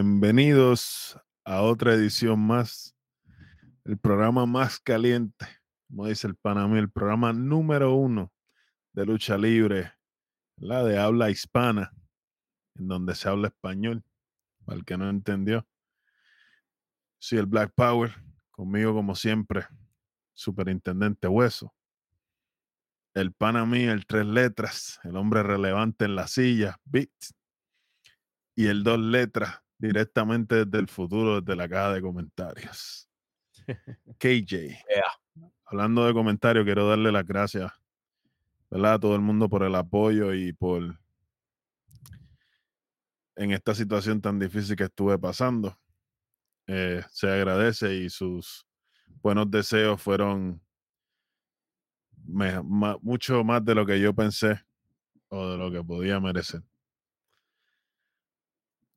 Bienvenidos a otra edición más, el programa más caliente, como dice el Panamá, el programa número uno de lucha libre, la de habla hispana, en donde se habla español, para el que no entendió. Sí, el Black Power, conmigo como siempre, Superintendente Hueso. El Panamí, el tres letras, el hombre relevante en la silla, Beat. Y el dos letras, directamente desde el futuro, desde la caja de comentarios. KJ. Hablando de comentarios, quiero darle las gracias ¿verdad? a todo el mundo por el apoyo y por en esta situación tan difícil que estuve pasando. Eh, se agradece y sus buenos deseos fueron me- ma- mucho más de lo que yo pensé o de lo que podía merecer.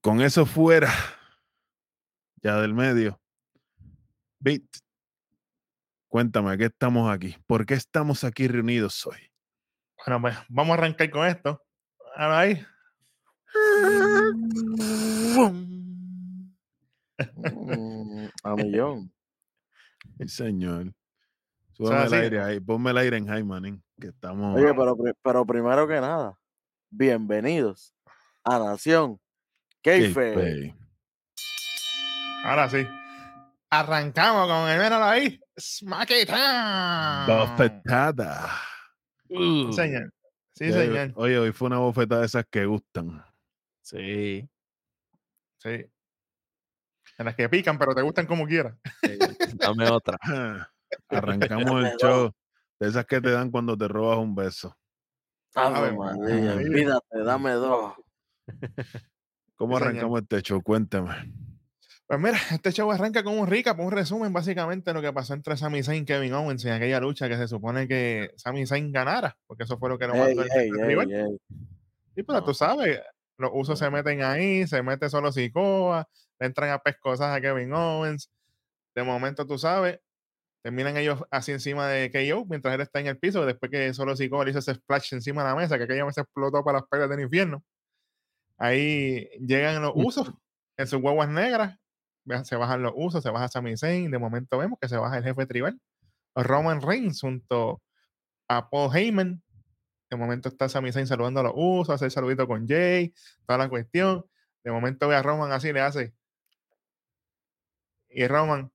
Con eso fuera, ya del medio, Beat, cuéntame, ¿a qué estamos aquí? ¿Por qué estamos aquí reunidos hoy? Bueno, pues vamos a arrancar con esto. Ahí. Mm, a millón. Sí, señor. sea, Súbame el aire ahí, ponme el aire en high, manín, que estamos... Oye, pero, pero primero que nada, bienvenidos a Nación Keife. Ahora sí. Arrancamos con el mero ahí. Smack it down. Bofetada. Sí, señor. Sí, Ya, señor. Oye, hoy fue una bofetada de esas que gustan. Sí. Sí. En las que pican, pero te gustan como quieras. Dame otra. Arrancamos el Dame show de esas que te dan cuando te robas un beso. María. olvídate, dame dos. ¿Cómo arrancamos este show? Cuéntame. Pues mira, este show arranca con un recap, un resumen básicamente de lo que pasó entre Sami Zayn y Kevin Owens en aquella lucha que se supone que Sami Zayn ganara, porque eso fue lo que lo mandó el rival. Sí, pero tú sabes, los usos se meten ahí, se mete solo Sikoa, le entran a pescosas a Kevin Owens. De momento, tú sabes, terminan ellos así encima de KO mientras él está en el piso, después que solo Sikoa le hizo ese splash encima de la mesa, que aquella se explotó para las perlas del infierno. Ahí llegan los usos en sus guaguas negras, se bajan los usos, se baja Sami Zayn, de momento vemos que se baja el jefe tribal, Roman Reigns junto a Paul Heyman, de momento está Sami Zayn saludando a los usos, hace el saludito con Jay, toda la cuestión. De momento ve a Roman así, le hace. Y Roman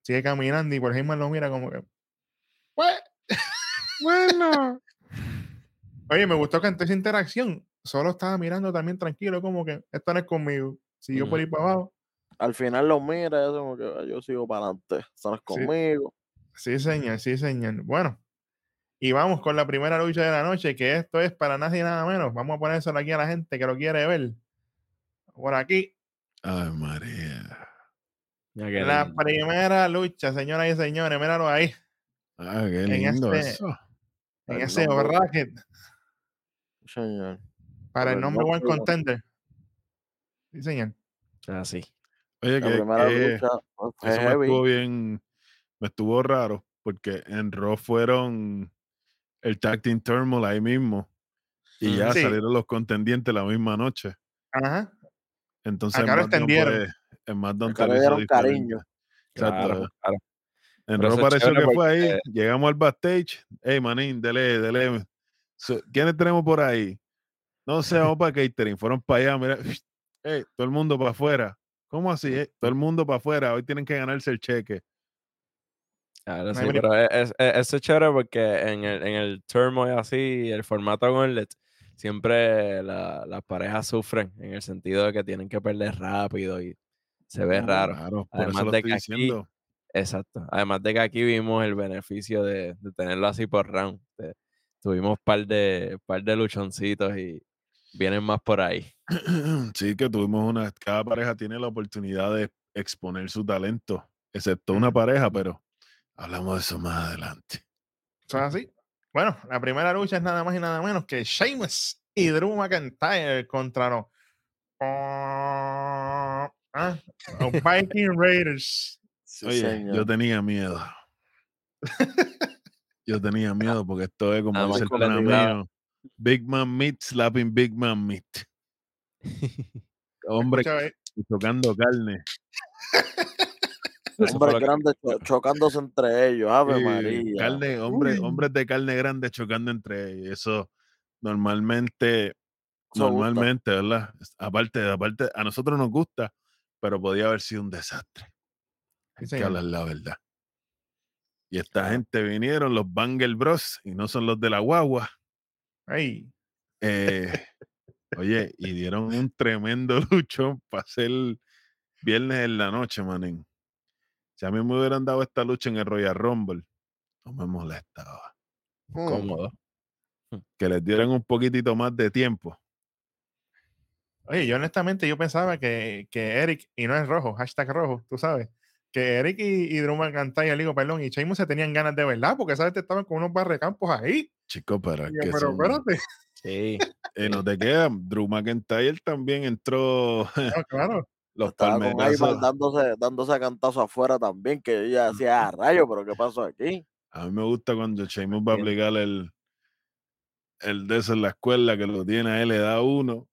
sigue caminando y por Heyman lo mira como que. Bueno. Oye, me gustó que ante esa interacción solo estaba mirando también tranquilo, como que esto no es conmigo. Siguió por ahí para abajo. Al final lo mira hace como que "Ah, yo sigo para adelante. Estás conmigo. Sí, señor, sí, señor. Bueno, y vamos con la primera lucha de la noche, que esto es para nadie y nada menos. Vamos a ponérselo aquí a la gente que lo quiere ver. Por aquí, Ay, María. Ya que la lindo. primera lucha, señoras y señores, míralo ahí, Ah, qué En lindo este- eso. en ese bracket Señor. para el number one contender. Sí, señor. Así. Oye, La que, primera que lucha eso me estuvo bien, me estuvo raro, porque en Raw fueron el Tag Team Turmoil ahí mismo, y ya Sí. salieron los contendientes la misma noche. Ajá. Entonces, Acá lo extendieron. en SmackDown Acá te le dieron cariño. Exacto. Claro, claro. En Raw pareció que fue ahí. Llegamos al backstage. Hey, manín, dele, dele. So, ¿Quiénes tenemos por ahí? No sé, vamos para catering. Fueron para allá. Mira, hey, todo el mundo para afuera. ¿Cómo así? eh? Todo el mundo para afuera. Hoy tienen que ganarse el cheque. Claro, sí, Ay, mira. pero es, es- es- eso es chévere porque en el, en el turmoil así, el formato Gauntlet, siempre la- las parejas sufren en el sentido de que tienen que perder rápido y se ve raro. Claro, por Además eso lo de estoy que aquí-. Exacto. Además de que aquí vimos el beneficio de, de tenerlo así por round. De- tuvimos par de, par de luchoncitos y vienen más por ahí. Sí, que tuvimos una. Cada pareja tiene la oportunidad de exponer su talento, excepto una pareja, pero hablamos de eso más adelante. Eso es así. Bueno, la primera lucha es nada más y nada menos que Sheamus y Drew McIntyre contra los ah, los Viking Raiders. Sí, Oye, señor. yo tenía miedo. yo tenía miedo porque esto es como dice el mío, Big Man Meat slapping Big Man Meat. Hombre Escucha, tocando carne. Hombres que- grandes cho- chocándose entre ellos. Ave Sí, María. Carne, hombre, hombres de carne grande chocando entre ellos. Eso normalmente, Eso gusta. normalmente, ¿verdad? Aparte, aparte, a nosotros nos gusta, pero podía haber sido un desastre. Hay que señor. hablar la verdad. Y esta gente vinieron, los Bangel Bros, y no son los de la guagua. Ey, eh, oye, y dieron un tremendo luchón para hacer viernes en la noche, manín. Si a mí me hubieran dado esta lucha en el Royal Rumble, no me molestaba. Hmm. Cómodo. Que les dieran un poquitito más de tiempo. Oye, yo honestamente yo pensaba que, que Eric, y no es rojo, hashtag rojo, tú sabes, que Eric y, y Drew McIntyre, digo, perdón, y Sheamus se tenían ganas de verdad, porque sabes, estaban con unos barrecampos ahí. Chicos, pero es Y yo, que pero son- espérate, Sí. eh, no te quedan. Drew McIntyre también entró no, claro. los Estaba con dándose, dándose cantazo afuera también, que ella decía, "Ah, rayo, pero ¿qué pasó aquí? A mí me gusta cuando Sheamus va a aplicar el, el de eso en la escuela, que lo tiene a él, le da uno.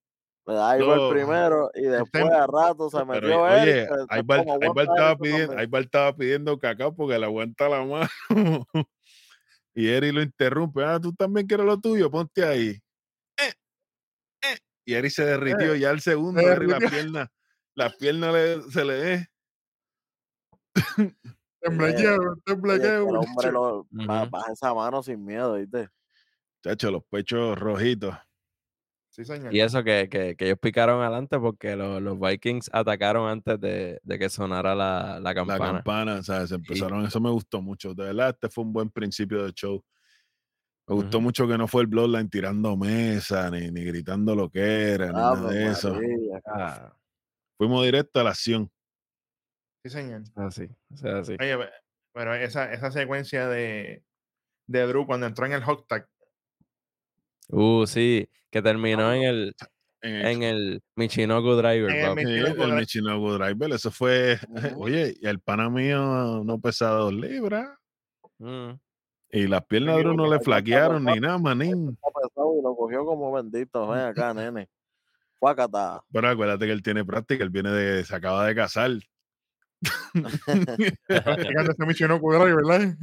Le da No. primero y después Usted- a rato se Pero, metió oye, pues, Aibar, Aibar estaba pidiendo. Aibar estaba pidiendo cacao porque le aguanta la mano. y Eri lo interrumpe. Ah, tú también quieres lo tuyo, ponte ahí. Eh, eh. Y Eri se derritió. ya el segundo, Eri piernas, las piernas le- se le eh. Temblequeo, temblequeo, el hombre lo, baja esa mano sin miedo, ¿viste? Chacho, los pechos rojitos. Sí, señor. Y eso que, que, que ellos picaron adelante porque lo- los Vikings atacaron antes de, de que sonara la, la La campana. campana, ¿sabes? Empezaron, eso me gustó mucho. De verdad, este fue un buen principio de show. Me gustó mucho que no fue el Bloodline tirando mesa, ni, ni gritando lo que era, ni nada Ave de eso. Ah, Fuimos directo a la acción. Sí, señor. así, o sea, así. Oye, pe- pero esa, esa secuencia de, de Drew cuando entró en el hot tag, Uh, sí, que terminó en el, En el, en el Michinoku Driver, En el Michinoku el. Michinoku Driver, eso fue, Ujú. oye, y el pana mío no pesaba dos libras. Mm. Y las piernas de uno que le flaquearon ni nada, manín. Y lo cogió como bendito. Ven acá, nene. Pero acuérdate que él tiene práctica, él viene de, se acaba de casar. Ese ¿verdad?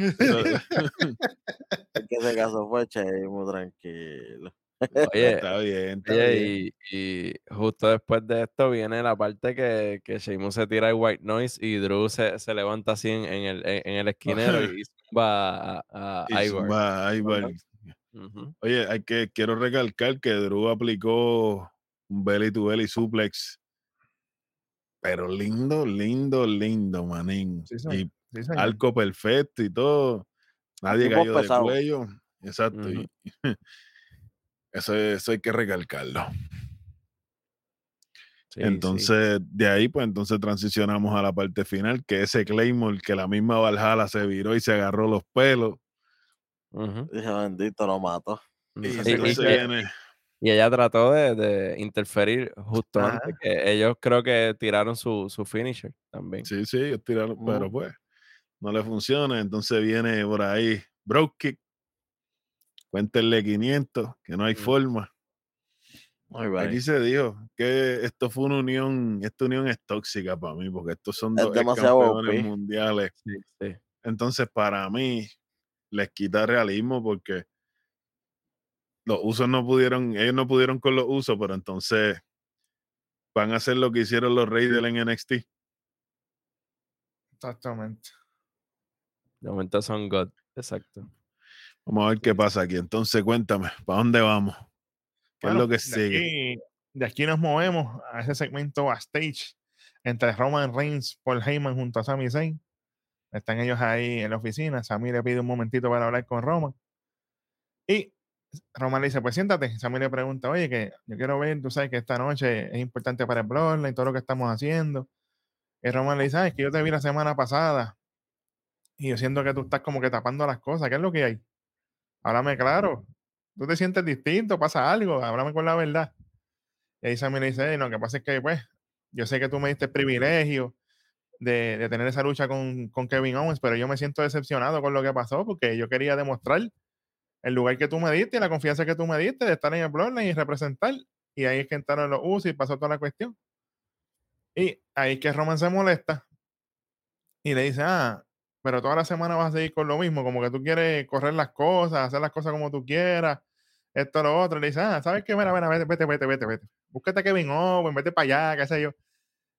El que se casó fue muy tranquilo. Oye, está bien, está oye, bien. y, y justo después de esto viene la parte que, que Sheamus se tira el white noise y Drew se, se levanta así en, en el, en el esquinero y zumba a, a Ivar. zumba a Ivar. Oye, hay que, quiero recalcar que Drew aplicó un belly to belly suplex. Pero lindo, lindo, lindo, manín. Sí, y Sí, arco perfecto y todo. Nadie cayó de pesado. cuello. Exacto. y eso, eso hay que recalcarlo. Sí, sí. entonces, de ahí, pues entonces transicionamos a la parte final, que ese Claymore, que la misma Valhalla se viró y se agarró los pelos. Dije, bendito, lo mató. Y Y- y- entonces y- viene. Y ella trató de, de interferir justo Ajá. antes que ellos creo que tiraron su, su finisher también. Sí, sí, ellos tiraron, pero pues no le funciona. Entonces viene por ahí Broke Kick. Cuéntenle 500, que no hay Mm. forma. Aquí se dijo que esto fue una unión, esta unión es tóxica para mí, porque estos son Es dos campeones mundiales. Sí, sí. Entonces, para mí, les quita realismo porque los usos no pudieron, ellos no pudieron con los usos, pero entonces van a hacer lo que hicieron los Reyes del NXT. Exactamente. De momento son God. Exacto. Vamos a ver qué pasa aquí. Entonces, cuéntame, ¿para dónde vamos? ¿Qué Bueno, es lo que de sigue? aquí- de aquí nos movemos a ese segmento backstage entre Roman Reigns, Paul Heyman junto a Sami Zayn. Están ellos ahí en la oficina. Sami le pide un momentito para hablar con Roman. Y Roman le dice, pues siéntate. Sami le pregunta, oye, que yo quiero ver, tú sabes que esta noche es importante para el Bloodline y todo lo que estamos haciendo. Y Roman le dice, ah, es que yo te vi la semana pasada y yo siento que tú estás como que tapando las cosas. ¿Qué es lo que hay? Háblame claro. Tú te sientes distinto, pasa algo, háblame con la verdad. Y ahí Sammy le dice, "Ey, no, lo que pasa es que, pues, yo sé que tú me diste el privilegio de, de tener esa lucha con, con Kevin Owens, pero yo me siento decepcionado con lo que pasó porque yo quería demostrar el lugar que tú me diste y la confianza que tú me diste de estar en el Bloodline y representar. y ahí es que entraron los usos y pasó toda la cuestión. Y ahí es que Roman se molesta y le dice, ah, pero toda la semana vas a seguir con lo mismo, como que tú quieres correr las cosas, hacer las cosas como tú quieras, esto, lo otro. Le dice, ah, ¿sabes qué? Mira, mira, vete, vete, vete, vete, vete. Búscate a Kevin Owens, vete para allá, qué sé yo.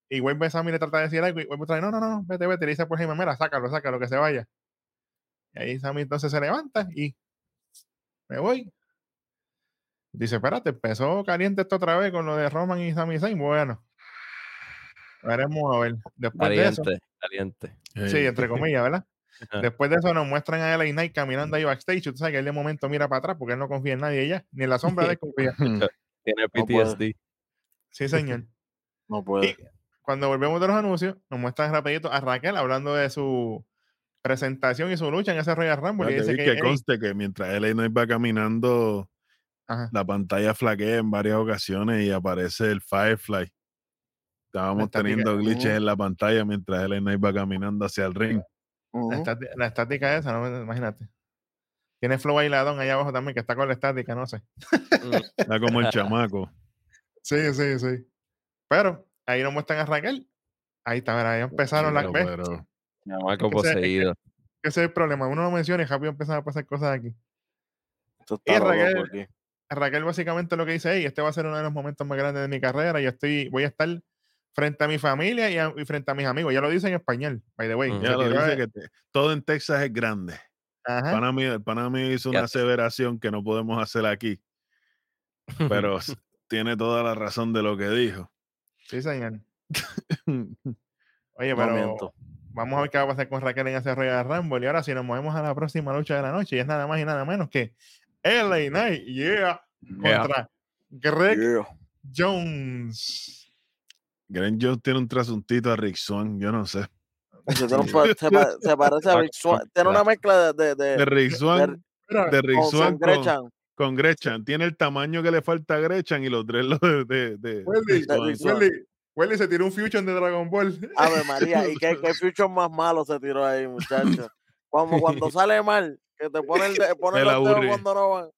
Y vuelve Sammy le trata de decir algo y vuelve no, no, no, vete, vete. Le dice por Jaime, mira, sácalo, sácalo, que se vaya. Y ahí Sammy entonces se levanta y me voy. Dice, espérate, empezó caliente esto otra vez con lo de Roman y Sami Zayn. Bueno, veremos a ver. Después de eso, Caliente, caliente. sí, entre comillas, ¿verdad? Después de eso nos muestran a LA Knight caminando ahí backstage. y Tú sabes que él de momento mira para atrás porque él no confía en nadie ya, ni en la sombra de él confía. Tiene. PTSD. Sí, señor. No puede. Cuando volvemos de los anuncios, nos muestran rapidito a Raquel hablando de su presentación y su lucha en ese Royal Rumble. Y dice vi que, conste que mientras LA Knight va caminando, ajá, la pantalla flaquea en varias ocasiones y aparece el Firefly. Estábamos teniendo glitches Ujú. en la pantalla mientras LA Knight va caminando hacia el ring. La, estática, la estática esa, ¿no? imagínate. Tiene Flow Bailadón allá abajo también, que está con la estática, no sé. Mm, Está como el chamaco. Sí, sí, sí. Pero ahí nos muestran a Raquel. Ahí está, mira, ahí empezaron las pero- Chamaco ese- poseído. Ese es el problema. Uno lo menciona y rápido empiezan a pasar cosas aquí. Esto Y está loco Raquel- aquí. Raquel básicamente lo que dice, hey, este va a ser uno de los momentos más grandes de mi carrera. Yo estoy, voy a estar frente a mi familia y, a- y frente a mis amigos. Ya lo dice en español, by the way. Ya lo dice de- que te- todo en Texas es grande. Ajá. Pana mí, el pana mí hizo una aseveración que no podemos hacer aquí, pero tiene toda la razón de lo que dijo. Sí, señor. Oye, pero. Vamos a ver qué va a pasar con Raquel en ese Royal Rumble. Y ahora si nos movemos a la próxima lucha de la noche, y es nada más y nada menos que LA Knight, yeah, Yeah. contra Greg Yeah. Jones. Grant Jones tiene un trasuntito a Rick Swan, yo no sé. Se, parece a Rick Swan. Tiene una mezcla de, de, de, De Rick Swan, de Rick con Swan con, Gretchen. con Gretchen. Tiene el tamaño que le falta a Gretchen y los tres los de, de, de Welly, se tiró un fusion de Dragon Ball. Ave María, y qué, qué future más malo se tiró ahí, muchacho. Como cuando sale mal, que te pone el, de- pone El los dedos aburri- cuando no van.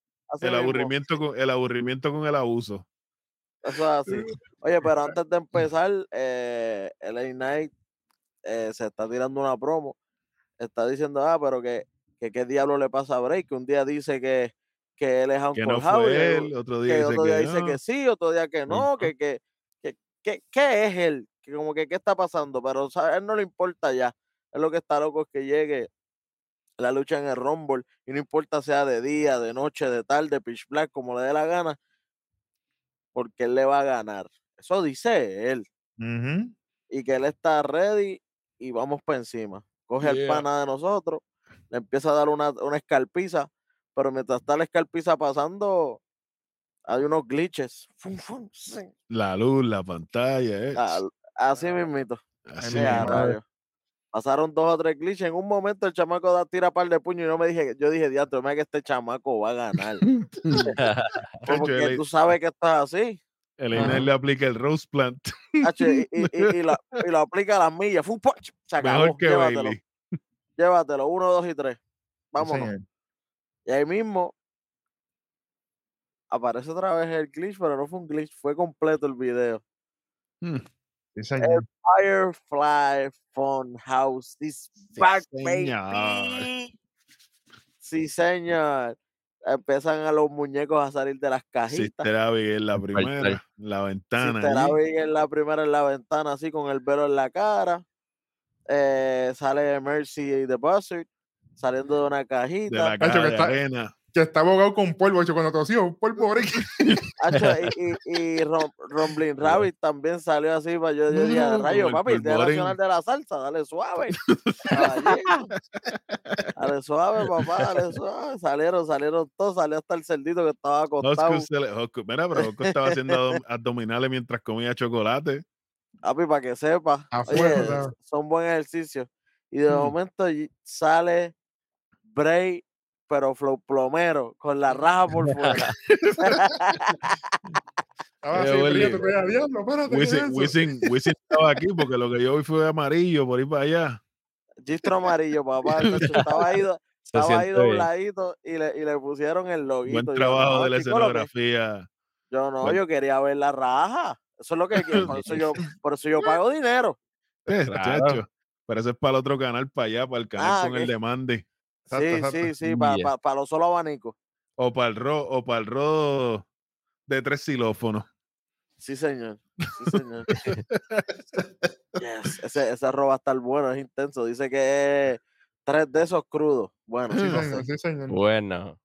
El mismo. aburrimiento, con, el aburrimiento con el abuso. Eso es así. Oye, pero antes de empezar, eh, LA Knight eh, se está tirando una promo. Está diciendo, ah, pero que, que qué diablo le pasa a Bray, que un día dice que, que él es Que Uncle no el- él, otro que día dice otro día que dice no. que sí, otro día que no, que, que, ¿qué es él? Que como que qué está pasando, pero o sea, a él no le importa ya. Él lo que está loco es que llegue la lucha en el Rumble y no importa sea de día, de noche, de tarde, pitch black, como le dé la gana, porque él le va a ganar. Eso dice él. Y que él está ready y vamos para encima. Coge el Yeah. pana de nosotros, le empieza a dar una, una escarpiza, pero mientras está la escarpiza pasando, hay unos glitches. Fum, fum, sí. La luz, la pantalla, eh. Así mismito. Así mismo. Pasaron dos o tres glitches. En un momento el chamaco da tira par de puño y no me dije, yo dije, diantro, mira que este chamaco va a ganar. Porque tú sabes que estás así. el. Inés le aplica el Rose Plant. y, y- y- y lo, y lo aplica a las millas. Se acabó. Mejor que llévatelo, Bailey. llévatelo. Uno, dos y tres. Vámonos. Y ahí mismo aparece otra vez el glitch, pero no fue un glitch, fue completo el video. Sí, señor. Firefly Funhouse is Sí, back, señor. baby. Sí, señor. Empiezan a los muñecos a salir de las cajitas. Sister Abigail la primera, ahí. la ventana. Sister. Abigail la primera en la ventana, así con el velo en la cara. Eh, sale Mercy y The Buzzard saliendo de una de cajita. la caja de está- arena. Que está abogado con polvo, hecho cuando tosió, un polvo y, y, y Rom- Romblin Rabbit también salió así. pa- Yo, yo dije, rayo, el papi, el Día polvorín. Nacional de la Salsa, dale suave. Dale suave, papá, dale suave. Salieron, salieron todos, salió hasta el cerdito que estaba acostado. Hosco- Mira, pero Hosco estaba haciendo abdom- abdominales mientras comía chocolate. Papi, para que sepa. A Oye, fuego, ¿sabes? son buen ejercicio. Y de Mm. momento sale Bray, pero flow plomero, con la raja por fuera. Estaba Eh, así, Welly. frío, te pedía, diablo, espérate, ¿qué es Wisin, eso?" Wisin, Wisin estaba aquí porque lo que yo vi fue amarillo por ir para allá. Gistro amarillo, papá. Estaba ahí, estaba ahí dobladito y le, y le pusieron el loguito. Buen yo, trabajo "No, de la escenografía Yo no, Bueno. yo quería ver la raja. Eso es lo que quiero. Por eso yo, por eso yo pago dinero. Eh, Claro. Pero eso es para el otro canal, para allá, para el canal Ah, con el ¿qué? Exacto, sí, exacto. sí, sí, para Yeah. los solo abanicos. O para el ro, o para el ro de tres xilófonos. Sí, señor. Sí, señor. Yes, Ese, ese arroz va a estar bueno, es intenso. Dice que es tres de esos crudos. Bueno, Sí, no señor, sé. sí, señor. Bueno.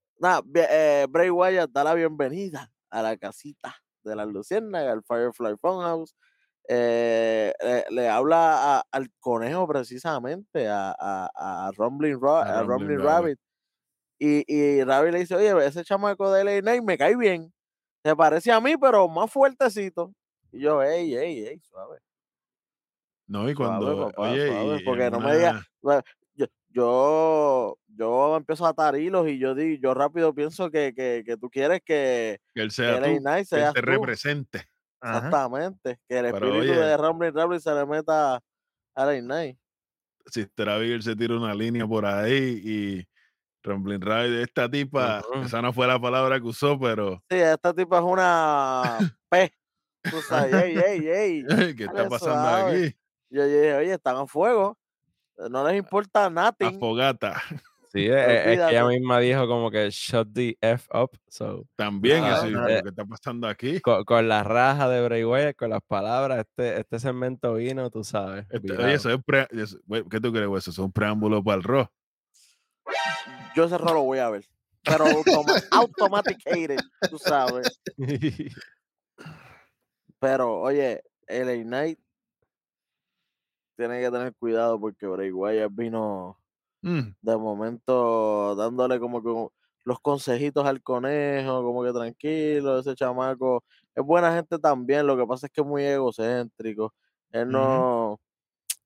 Bien, eh, Bray Wyatt da la bienvenida a la casita de las Luciérnagas, al Firefly Funhouse. Eh, le, le habla a- al conejo precisamente, a, a, a Rumbling, Ra- Rumbling Rumbling Rabbit. Rabbit. Y, y Rabbit le dice, oye, ese chamaco de LA me cae bien. Se parece a mí, pero más fuertecito. Y yo, ey, ey, ey, suave. No, y Suave, cuando, papá, oye, suave, y en porque no me digas- Bueno, Yo, yo, yo empiezo a atar hilos y yo, di, yo rápido pienso que, que, que tú quieres que, que él sea tú, que él seas te tú. represente. Ajá. Exactamente. Que el espíritu oye. de Rumble Rumble se le meta a LA Knight. Sister Abigail se tira una línea por ahí y Rumbling Ride, esta tipa, esa no fue la palabra que usó, pero Sí, esta tipa es una P. Tú sabes, ey, ey, ey. ¿qué está pasando suave. aquí? Yo, yo dije, oye, están a fuego. No les importa nada. A fogata. Sí, es, es que ella misma dijo como que shut the F up. So, También, eso, y, eh, ¿qué está pasando aquí? con, con la raja de Bray Wyatt, con las palabras, este, este segmento vino, tú sabes. Este, oye, eso es pre- eso- ¿qué tú crees? Eso es un preámbulo para el rock. Yo ese rol lo voy a ver. Pero automa automaticated, tú sabes. Pero, oye, LA Knight tiene que tener cuidado porque Bray Wyatt vino Mm, de momento dándole como que los consejitos al conejo, como que tranquilo, ese chamaco es buena gente también, lo que pasa es que es muy egocéntrico. Él no,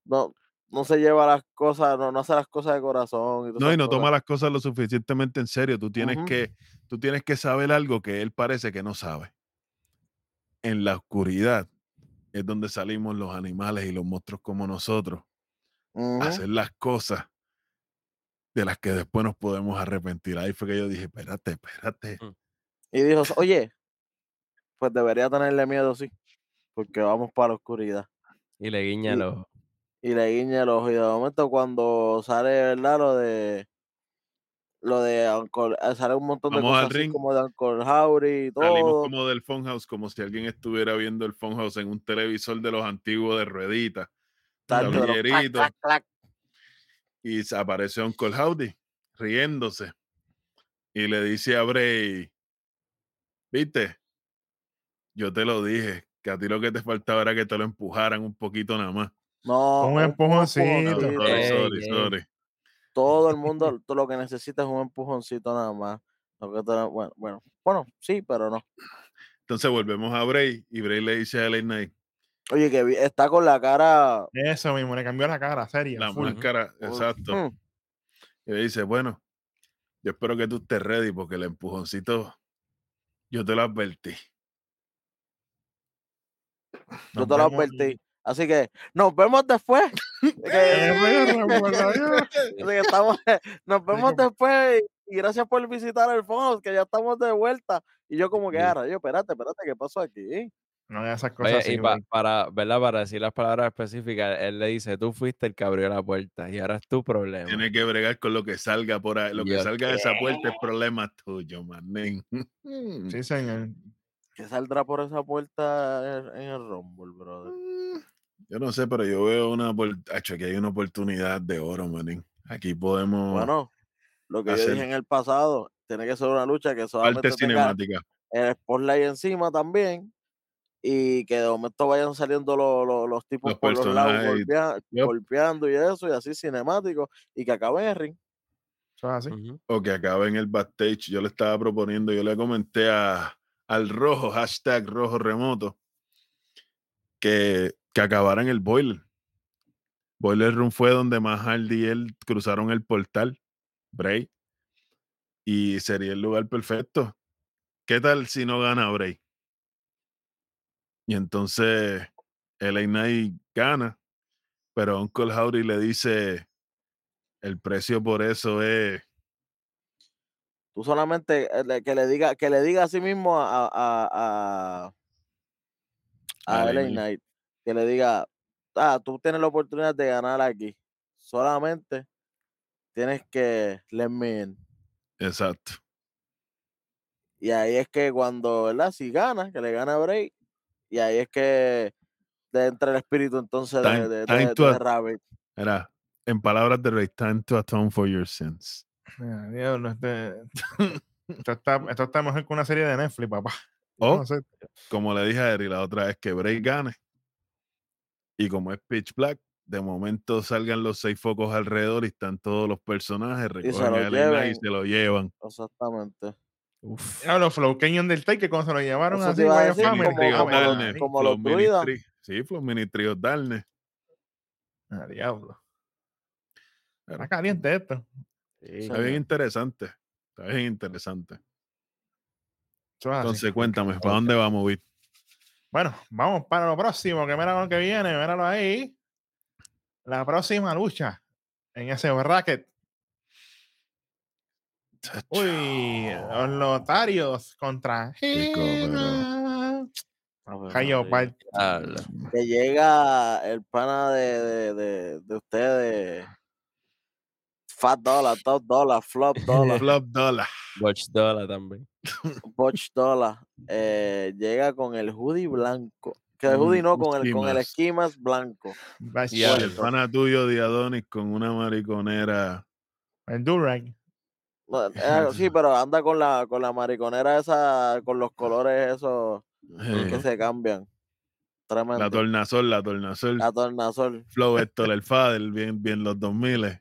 no, no se lleva las cosas, no, no hace las cosas de corazón. Y No, y no cosas. toma las cosas lo suficientemente en serio. Tú tienes que, tú tienes que saber algo que él parece que no sabe. En la oscuridad es donde salimos los animales y los monstruos como nosotros. Hacer las cosas de las que después nos podemos arrepentir. Ahí fue que yo dije, espérate, espérate. Y dijo, oye, pues debería tenerle miedo, sí, porque vamos para la oscuridad. y le guiña Y- el ojo. Y le guiña el ojo. Y de momento cuando sale, ¿verdad? Lo de lo de Uncle, eh, sale un montón de al cosas así ring. como de Uncle Howry y Salimos todo. como del Funhouse, como si alguien estuviera viendo el Funhouse en un televisor de los antiguos de rueditas. Tanto de los clac, clac, clac. Y aparece Uncle Howdy riéndose. Y le dice a Bray, viste, yo te lo dije, que a ti lo que te faltaba era que te lo empujaran un poquito nada más. No, Un empujoncito. No, sorry, Ey, sorry, ey. sorry. Todo el mundo, todo lo que necesita es un empujoncito nada más. Lo que te- bueno, bueno, bueno, sí, pero no. Entonces volvemos a Bray y Bray le dice a LA Knight, Oye, que está con la cara. Eso mismo, le cambió la cara, seria. la full. máscara, uh, exacto. mm, Y le dice, bueno, yo espero que tú estés ready porque el empujoncito, yo te lo advertí. Yo te lo advertí. Así que nos vemos después. Que- estamos, nos vemos después y gracias por visitar el fondo, que ya estamos de vuelta. Y yo como que, Sí. ah, rayo, espérate, espérate, ¿qué pasó aquí? No esas cosas Oye, así, y pa- para, ¿verdad? Para decir las palabras específicas, él le dice, tú fuiste el que abrió la puerta y ahora es tu problema. Tiene que bregar con lo que salga por ahí. Lo que Yo salga de esa puerta es problema tuyo, manín. Sí, señor. ¿Qué saldrá por esa puerta en, el Rumble, brother? Mm, Yo no sé, pero yo veo una opor- Acho, aquí hay una oportunidad de oro, manín. Aquí podemos Bueno, lo que yo hacer- dije en el pasado, tiene que ser una lucha que parte solamente tenga cinemática. el spotlight encima también y que de momento vayan saliendo los, los, los tipos Los por los lados personajes, golpea- yep. golpeando y eso, y así cinemático, y que acaben en el ring. Eso es así. Ujú. O que acabe en el backstage. Yo le estaba proponiendo, yo le comenté a, al rojo, hashtag rojo remoto, que, que acabara en el boiler. Boiler Room fue donde más Hardy y él cruzaron el portal, Bray. Y sería el lugar perfecto. ¿Qué tal si no gana Bray? Y entonces LA Knight gana, pero Uncle Howdy le dice, el precio por eso es Tú solamente eh, que le diga, que le diga a sí mismo a, a, a, LA. Knight, que le diga, ah, tú tienes la oportunidad de ganar aquí. Solamente tienes que let me in. Exacto. Y ahí es que cuando, ¿verdad? Si gana, que le gana a Bray, y ahí es que de entra el espíritu entonces de, Time- de, time de- to de at- Rabbit. Era, en palabras de Rey, time to atone for your sins. Ah, diablo, este- esto, está, esto está mejor que una serie de Netflix, papá. Oh. no sé. Como le dije a Eri la otra vez, que Bray gane. Y como es Pitch Black, de momento salgan los seis focos alrededor y están todos los personajes, se recogen lo a y se lo llevan. Exactamente. Uf. Diablo, Flow Take, cuando se lo llevaron así, a decir, Family. como- como los- Darne, como Flow los Mini druidas. Sí, Flow Mini Trio Darne. Ah, diablo. Pero Está caliente esto. Sí, Está bien interesante. Está bien interesante. Así. Entonces, cuéntame, ¿para dónde vamos, Vic? Bueno, vamos para lo próximo, que mira lo que viene, míralo ahí. La próxima lucha en ese bracket. Uy, los lotarios contra Jayo. Que llega el pana de, de, de, de ustedes. Fat Dollar, Top Dollar, Flop Dollar, Flop Dollar. Watch Dollar también. Botch Dollar. eh, llega con el hoodie blanco. Que el hoodie no, con el, con el esquimas. blanco. Y el pana tuyo de Adonis con una mariconera. El Durag. No, eh, sí, pero anda con la, con la mariconera esa, con los colores esos que se cambian. Tremendo. la tornasol, la tornasol. La tornasol, Flow Héctor el Fader, bien, bien los 2000.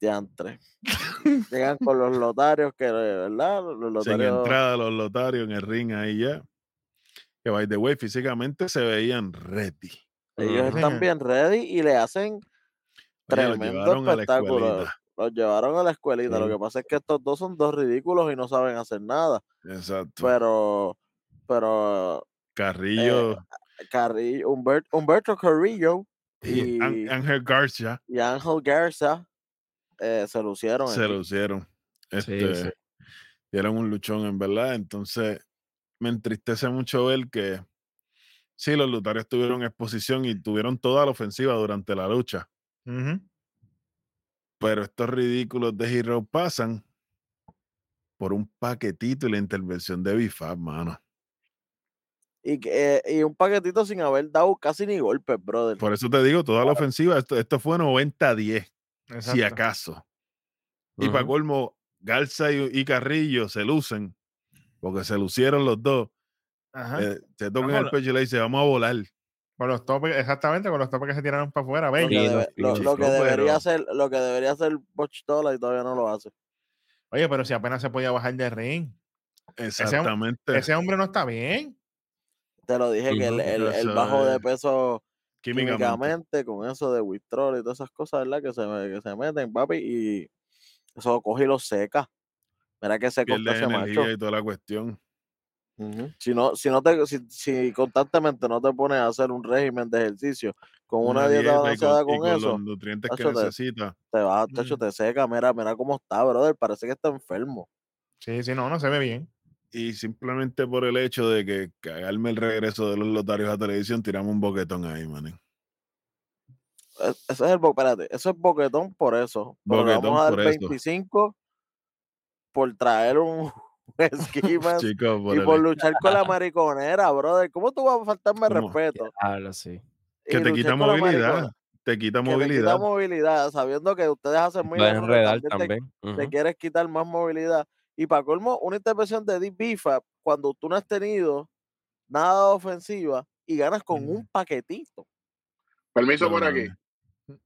diantre. Llegan con los lotarios que, ¿verdad? Los Sin lotarios. entrada los lotarios en el ring ahí ya. Que by the way, físicamente se veían ready. Ellos están bien ready y le hacen Oye, tremendo espectáculo. Los llevaron a la escuelita. Lo Sí. que pasa es que estos dos son dos ridículos y no saben hacer nada. Exacto. Pero, pero Carrillo Carrillo, Humbert- Humberto Carrillo y Ángel Garcia y Ángel Garza eh, se lucieron. se lucieron. Sí, Este, sí. Dieron un luchón, en verdad. Entonces, me entristece mucho ver que sí, los lutarios tuvieron exposición y tuvieron toda la ofensiva durante la lucha. Ujú. Pero estos ridículos de Hero pasan por un paquetito y la intervención de Bifab, mano. Y, que, eh, y un paquetito sin haber dado casi ni golpes, brother. Por eso te digo, toda la ofensiva, esto, esto fue 90-10, si acaso. Y para Ujú. colmo, Garza y, y Carrillo se lucen, porque se lucieron los dos. Ajá. eh, se tocan el pecho y le dice, vamos a volar. Con los topes, exactamente, con los topes que se tiraron para afuera. Lo que, debe- lo- que debería pero- hacer, lo que debería hacer Botch Dollar y todavía no lo hace. Oye, pero si apenas se podía bajar de ring. Exactamente. Ese hombre no está bien. Te lo dije que el, el- bajo de es peso Químicamente. químicamente, con eso de withdrawal y todas esas cosas, ¿verdad? Que se, me- que se meten, papi, y eso lo coge y lo seca. Mira que se corta ese macho. energía y toda la cuestión. Si no, si no te, si, si constantemente no te pones a hacer un régimen de ejercicio con una, dieta, balanceada con, con eso, los nutrientes que te- te va, tacho, Mm. te seca, mira, mira cómo está, brother, parece que está enfermo. Sí, sí, no, no se ve bien. Y simplemente por el hecho de que cagarme el regreso de los lotarios a televisión, tiramos un boquetón ahí, man. E- Ese es el, espérate, eso es boquetón por eso. Pero Boquetón vamos a dar por eso. 25 por traer un esquimas Chicos, por y el- por luchar con la mariconera, brother. ¿Cómo tú vas a faltarme ¿Cómo? respeto? Diablo, sí. que te quita movilidad. Te quita Que te movilidad. quita movilidad, sabiendo que ustedes hacen muy enredar también te- quieres quitar más movilidad. Y para colmo, una intervención de Deep Bifa cuando tú no has tenido nada de ofensiva y ganas con un paquetito. Permiso por aquí.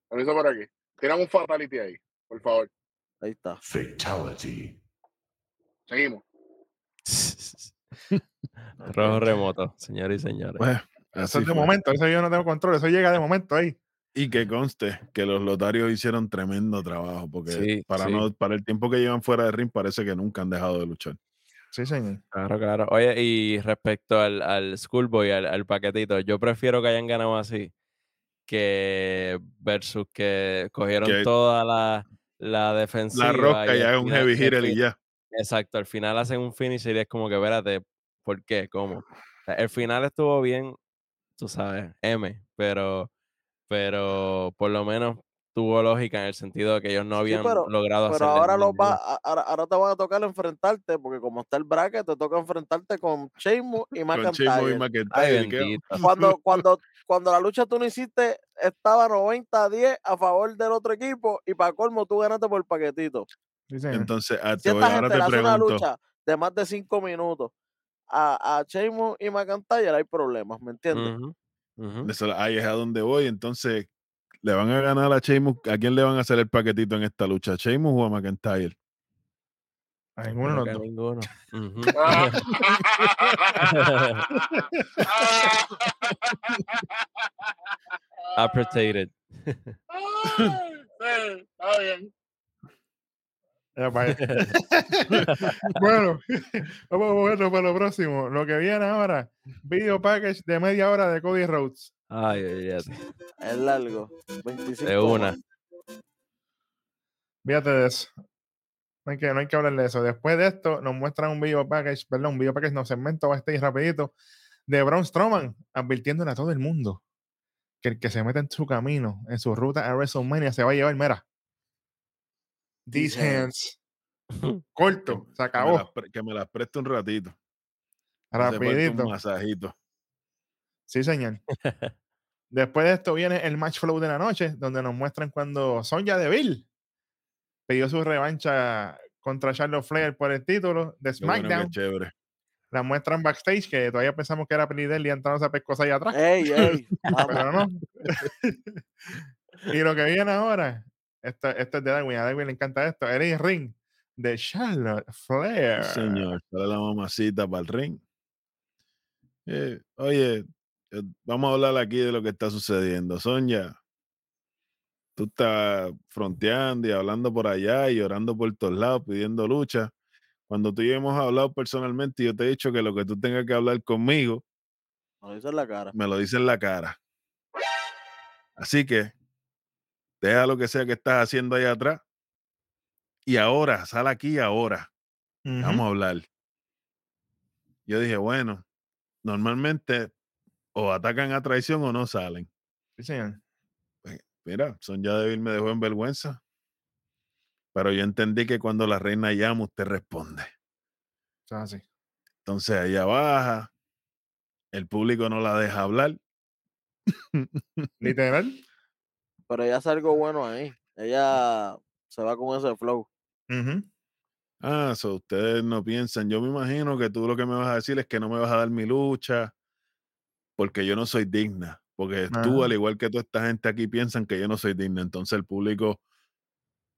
Permiso por aquí. Tiramos un fatality ahí, por favor. Ahí está. Fatality. Seguimos. Rojo remoto, señores y señores. Pues, Eso es de fue. momento, eso yo no tengo control, eso llega de momento ahí. Y que conste que los lotarios hicieron tremendo trabajo, porque Sí, para, sí. No, para el tiempo que llevan fuera de ring parece que nunca han dejado de luchar. Sí, señor. Claro, claro. Oye, y respecto al, al Schoolboy, al, al paquetito, yo prefiero que hayan ganado así que versus que cogieron Que- toda la, la defensiva. La rosca y y al haga un heavy hitter y ya. Exacto, al final hacen un finisher y es como que, espérate, ¿por qué? ¿Cómo? O sea, el final estuvo bien, tú sabes, M, pero, pero por lo menos tuvo lógica en el sentido de que ellos no Sí, habían pero, logrado pero ahora, los va, ahora, ahora te van a tocar enfrentarte, porque como está el bracket, te toca enfrentarte con Sheamus y McIntyre. Cuando, cuando, cuando la lucha tú no hiciste, estaba 90 a 10 a favor del otro equipo y para colmo tú ganaste por paquetito. Entonces, ah, Si voy- esta ahora gente te le hace una pregunto. lucha de más de 5 minutos a, a Sheamus y McIntyre, hay problemas, ¿me entiendes? Eso, ahí es a donde voy. Entonces, ¿le van a ganar a Sheamus? ¿A quién le van a hacer el paquetito en esta lucha? ¿A ¿Sheamus o a McIntyre? A ninguno de los a ninguno. Ujú. Appreciated. Sí, está bien. Bueno, vamos a movernos para lo próximo. Lo que viene ahora, video package de media hora de Cody Rhodes. Ay, ay, ay. Es largo. 25 De una. más. Fíjate de eso. No hay, que, no hay que hablar de eso. Después de esto, nos muestran un video package, perdón, un video package, no segmento backstage rapidito de Braun Strowman, advirtiéndole a todo el mundo que el que se meta en su camino, en su ruta a WrestleMania, se va a llevar, mira, these hands. Corto, se Que me, acabó. que me las preste un ratito. Rapidito. Un masajito. Sí, señor. Después de esto viene el match flow de la noche, donde nos muestran cuando Sonja Deville pidió su revancha contra Charlotte Flair por el título de Qué bueno, qué SmackDown. chévere. la muestran backstage, que todavía pensamos que era Pelidel y entrando a pescosa ahí atrás, Ey, ey. pero no. y lo que viene ahora, esto, esto es de Darwin, a Darwin le encanta esto, el ring de Charlotte Flair. Señor, sale la mamacita para el ring. Eh, oye, eh, vamos a hablar aquí de lo que está sucediendo. Sonia, tú estás fronteando y hablando por allá y llorando por todos lados, pidiendo lucha. Cuando tú y yo hemos hablado personalmente, yo te he dicho que lo que tú tengas que hablar conmigo, Nos dice en la cara. me lo dice en la cara. Así que, deja lo que sea que estás haciendo ahí atrás. Y ahora, sal aquí ahora. Vamos a hablar. Yo dije, bueno, normalmente o atacan a traición o no salen. Sí, señor. Pues, mira, Son ya débil me dejó en vergüenza. Pero yo entendí que cuando la reina llama, usted responde. Entonces ella baja, el público no la deja hablar. Literal. Pero ella hace algo bueno ahí. Ella se va con ese flow. Ah, so ustedes no piensan. Yo me imagino que tú lo que me vas a decir es que no me vas a dar mi lucha porque yo no soy digna. Porque tú, al igual que toda esta gente aquí, piensan que yo no soy digna. Entonces el público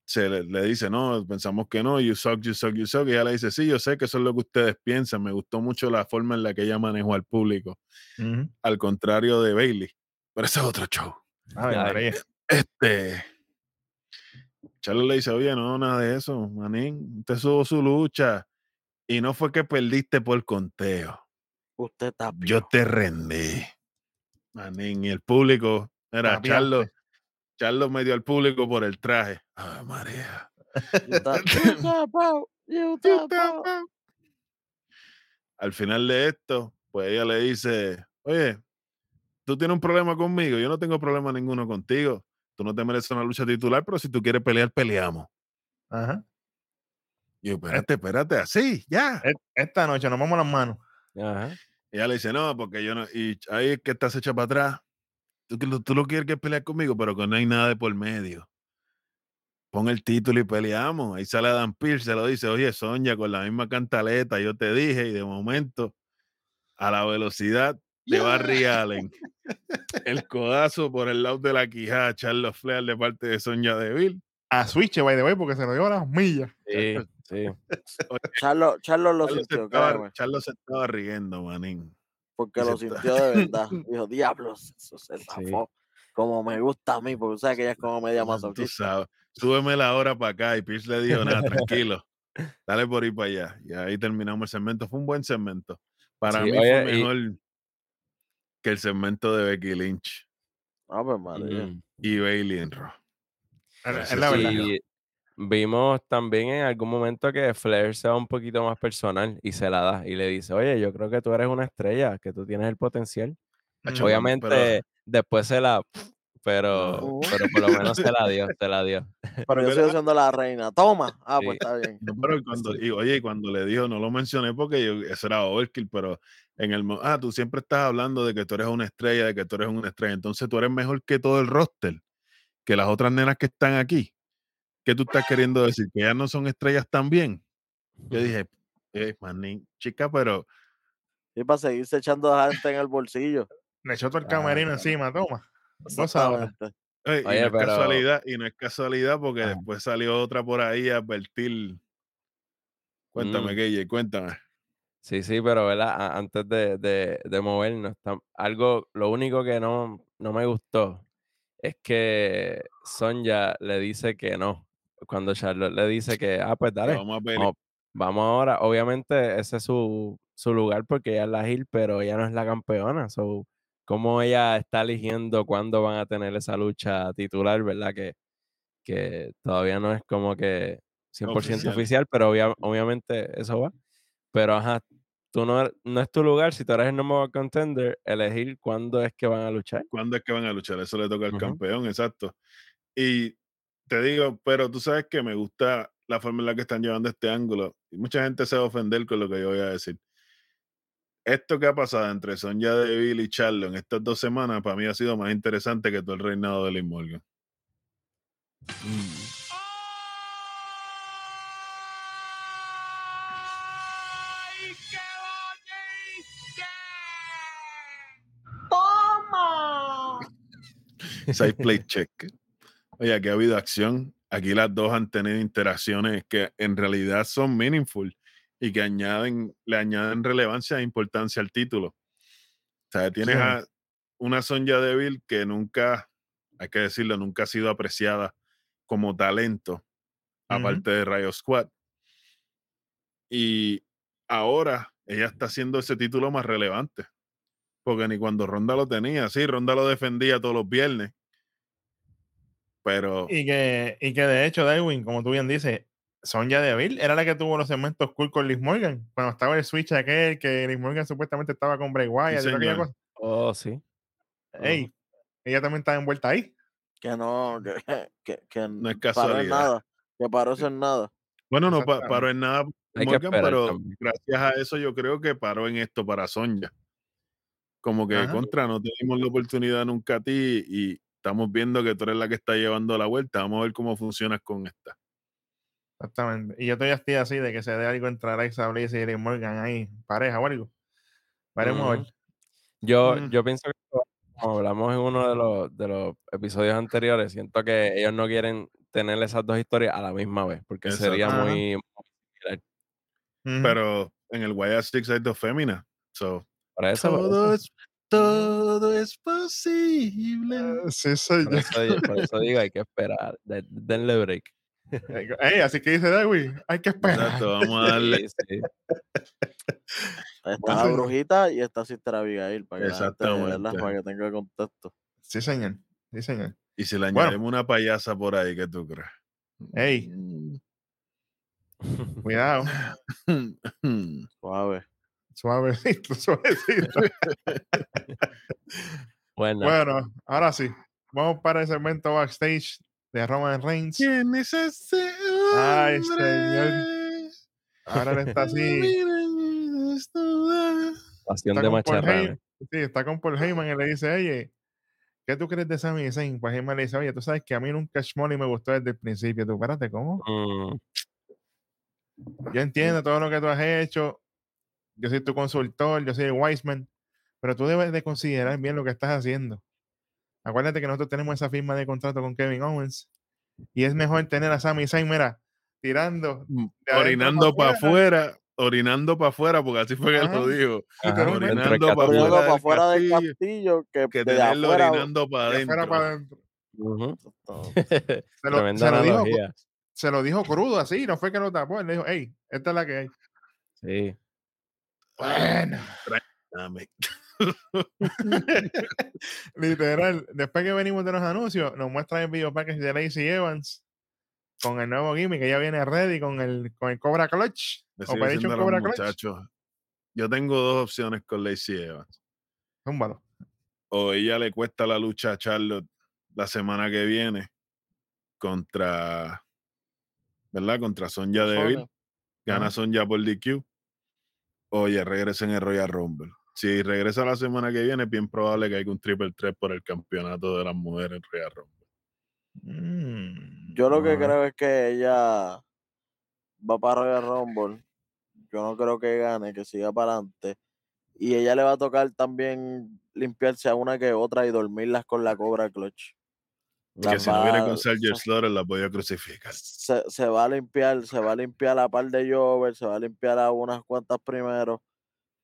se le, le dice, no, pensamos que no, you suck, you suck, you suck. Y ella le dice, sí, yo sé que eso es lo que ustedes piensan. Me gustó mucho la forma en la que ella manejó al público. Al contrario de Bailey. Pero ese es otro show. Ay, Ay. María. Este. Charles le dice, oye, no, nada de eso, manín. Usted subo su lucha. Y no fue que perdiste por conteo. Usted está Yo te rendí. Manín. Y el público, era Tapiaste. Charlo. Charlo medio al público por el traje. Ay, María. Al final de esto, pues ella le dice, oye, tú tienes un problema conmigo. Yo no tengo problema ninguno contigo. Tú no te mereces una lucha titular, pero si tú quieres pelear, peleamos. Ajá. Y yo, espérate, espérate, así, ya. Et- Esta noche nos vamos las manos. Ajá. Y ella le dice, no, porque yo no. Y ahí es que estás hecha para atrás. Tú, que lo- tú lo quieres que pelear conmigo, pero que no hay nada de por medio. Pon el título y peleamos. Ahí sale Adam Pierce, se lo dice, oye, Sonia, con la misma cantaleta, yo te dije, y de momento, a la velocidad de Barry Allen, el codazo por el lado de la quijada, Charles Flair de parte de Sonia Deville. A Switch, by the way, porque se lo dio a las millas. Sí, sí. Charlo, Charlo lo Charles se, sintió, estaba, Charles se estaba riendo, manín. porque lo está- sintió de verdad. Dijo, diablos, eso se zafó. Como me gusta a mí, porque sabes que ella es como media Man, tú sabes. Súbeme la hora para acá. Y Pierce le dijo, nada, tranquilo. Dale por ahí para allá. Y ahí terminamos el segmento. Fue un buen segmento. Para Sí, mí oye, fue y- mejor que el segmento de Becky Lynch Ah, pues madre. Mm. y Bailey en Raw. Es Gracias, es la verdad. Y vimos también en algún momento que Flair se va un poquito más personal y se la da y le dice, oye, yo creo que tú eres una estrella, que tú tienes el potencial. Obviamente, pero- después se la, pero, No. pero por lo menos se la dio, se la dio. Pero yo sigo siendo la reina. Toma. Ah, pues Sí. está bien. No, pero cuando, y, oye, y cuando le dijo, no lo mencioné porque yo, eso era overkill, pero en el ah, tú siempre estás hablando de que tú eres una estrella, de que tú eres una estrella, entonces tú eres mejor que todo el roster, que las otras nenas que están aquí. ¿Qué tú estás queriendo decir? ¿Que ellas no son estrellas también? Yo dije, eh, manín, chica, pero Y para seguirse echando gente en el bolsillo. le echó todo el camerino Ah. encima, toma. Exactamente. eh, y no es casualidad, y no es casualidad porque Ah. después salió otra por ahí a advertir. Cuéntame, Mm. KJ, cuéntame. Sí, sí, pero ¿verdad? A- antes de, de, de movernos, tam- algo, lo único que no, no me gustó es que Sonja le dice que no. Cuando Charlotte le dice que, ah, pues que dale, vamos a pelear. vamos, vamos ahora. Obviamente ese es su, su lugar porque ella es la Hill, pero ella no es la campeona. So, ¿Cómo ella está eligiendo cuándo van a tener esa lucha titular, verdad? Que, que todavía no es como que 100% Oficial. oficial, pero obvia- obviamente eso va. Pero ajá, tú no, no es tu lugar, si tú eres el number one contender, elegir cuándo es que van a luchar. ¿Cuándo es que van a luchar? Eso le toca al campeón, exacto. Y te digo, pero tú sabes que me gusta la forma en la que están llevando este ángulo. Y mucha gente se va a ofender con lo que yo voy a decir. Esto que ha pasado entre Sonja Deville y Charlo en estas dos semanas, para mí ha sido más interesante que todo el reinado de Liv Morgan. Side play check. Oye, aquí ha habido acción. Aquí las dos han tenido interacciones que en realidad son meaningful y que añaden, le añaden relevancia e importancia al título. O sea, tienes Sí. a una Sonja Deville que nunca, hay que decirlo, nunca ha sido apreciada como talento, aparte de Rayo Squad. Y ahora ella está haciendo ese título más relevante. Porque ni cuando Ronda lo tenía, sí, Ronda lo defendía todos los viernes. Pero Y que, y que de hecho, Darwin, como tú bien dices, Sonja Deville era la que tuvo los segmentos cool con Liz Morgan. Cuando estaba el switch aquel, que Liz Morgan supuestamente estaba con Bray Wyatt. y cosa. Oh, sí. Ey, ella también estaba envuelta ahí. Que no, que, que, que No es paró en casualidad. nada. Que paró eso en nada. bueno, no pa- paró en nada Hay que Morgan, esperar pero también. gracias a eso yo creo que paró en esto para Sonja. Como que Ajá. contra, no tuvimos la oportunidad nunca a ti y estamos viendo que tú eres la que está llevando la vuelta. Vamos a ver cómo funcionas con esta. Exactamente. Y yo todavía estoy así de que se dé algo entre Alexa Bliss y Morgan ahí, pareja o algo. Veremos a ver. Ujú. Yo, yo pienso que como hablamos en uno de los, de los episodios anteriores, siento que ellos no quieren tener esas dos historias a la misma vez, porque sería Exacto. Muy, muy similar. Pero en el Wyatt Six hay dos féminas. So, Por eso, por todo, es, posible. Ah, Sí, soy por yo. eso di- por eso digo, hay que esperar, de- denle break. Ey, así que dice Darwin, hay que esperar. Exacto, vamos a darle. Sí, sí. Está la brujita y está Sister Abigail. Para que, la tenga contexto. Sí, señor. Sí, señor. Y si le Bueno. añadimos una payasa por ahí, ¿qué tú crees? Ey, Mm. cuidado. Suave. Suavecito, suavecito. Bueno, Bueno, ahora sí. Vamos para el segmento backstage de Roman Reigns. ¿Quién es ese Ay, hombre? Ahora él está así. pasión Está de macharrana. Sí, está con Paul Heyman y le dice, oye, ¿qué tú crees de Sami Zayn? Pues Heyman le dice, oye, tú sabes que a mí nunca Shmoley me gustó desde el principio. Tú, espérate, ¿cómo? Mm, Yo entiendo todo lo que tú has hecho. Yo soy tu consultor, yo soy el Wiseman, pero tú debes de considerar bien lo que estás haciendo. Acuérdate que nosotros tenemos esa firma de contrato con Kevin Owens y es mejor tener a Sami Zayn, mira, tirando Mm, Orinando pa' para afuera, orinando para afuera, porque así fue que Ajá. lo dijo. ajá, Orinando pa'. Pero afuera para del afuera del castillo, que, Que de tenerlo afuera. orinando para adentro. para. Se lo, se lo dijo, se lo dijo crudo así, no fue que lo tapó. Él le dijo, hey, esta es la que hay. Sí. Bueno, Dame. literal. Después que venimos de los anuncios, nos muestran el video package de Lacey Evans con el nuevo gimmick, ella viene ready con el, con el Cobra Clutch. Los Cobra Clutch. muchachos, yo tengo dos opciones con Lacey Evans. Zúmbalo. O ella le cuesta la lucha a Charlotte la semana que viene contra, ¿verdad? Contra Sonja Deville. Sonia. Gana Ajá. Sonja por DQ. Oye, regresa en el Royal Rumble. Si regresa la semana que viene, es bien probable que haya un triple threat por el campeonato de las mujeres en Royal Rumble. Mm, Yo lo que ah, creo es que ella va para Royal Rumble. Yo no creo que gane, que siga para adelante. Y ella le va a tocar también limpiarse a una que otra y dormirlas con la Cobra Clutch. Que si no viene con Sergio se- Slaughter, la podía crucificar. se, se va a limpiar, se va a limpiar a par de Jover, se va a limpiar a unas cuantas primero,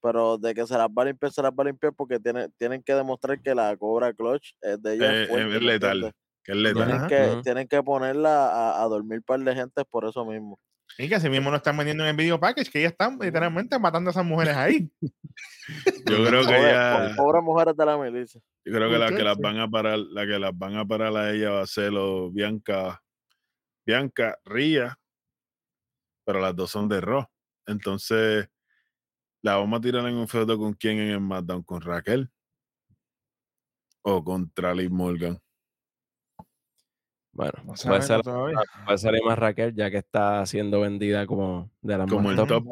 pero de que se las va a limpiar, se las va a limpiar porque tiene, tienen que demostrar que la Cobra Clutch es de ella. Eh, es fuerte, es ¿me letal. Que es letal. Tienen Ajá. que, tienen que ponerla a, a dormir par de gente por eso mismo. Y que así mismo lo están vendiendo en el video package, que ya están literalmente matando a esas mujeres ahí. Yo creo que Pobre- ya, po- pobres mujeres de la milicia. yo creo que la que las van a parar, la que las van a parar a ella va a ser lo Bianca, Bianca, Ría, pero las dos son de Raw. Entonces, la vamos a tirar en un feudo con quién en el SmackDown, con Raquel o contra Liv Morgan. Bueno, No ser, todavía. puede ser más Raquel, ya que está siendo vendida como de las Como el top.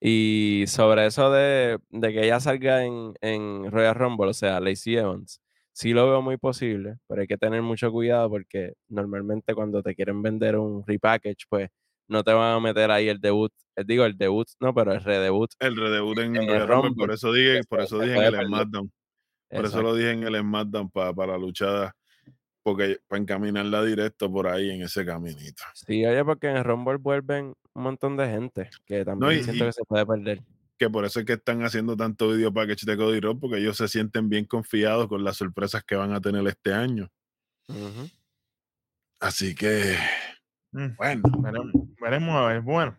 Y sobre eso de, de que ella salga en, en Royal Rumble, o sea, Lacey Evans, sí lo veo muy posible, pero hay que tener mucho cuidado porque normalmente cuando te quieren vender un repackage, pues no te van a meter ahí el debut, eh, digo el debut, no, pero el redebut. El redebut en, En el Royal Rumble, por eso dije, por eso dije en el. SmackDown. Por eso lo dije en el SmackDown para la luchada, porque para encaminarla directo por ahí en ese caminito. Sí, oye, porque en el Rumble vuelven un montón de gente que también y- siento y- que se puede perder. que por eso es que están haciendo tanto video package de Cody Rhodes, porque ellos se sienten bien confiados con las sorpresas que van a tener este año. Así que, Mm, bueno, veremos, veremos a ver. Bueno,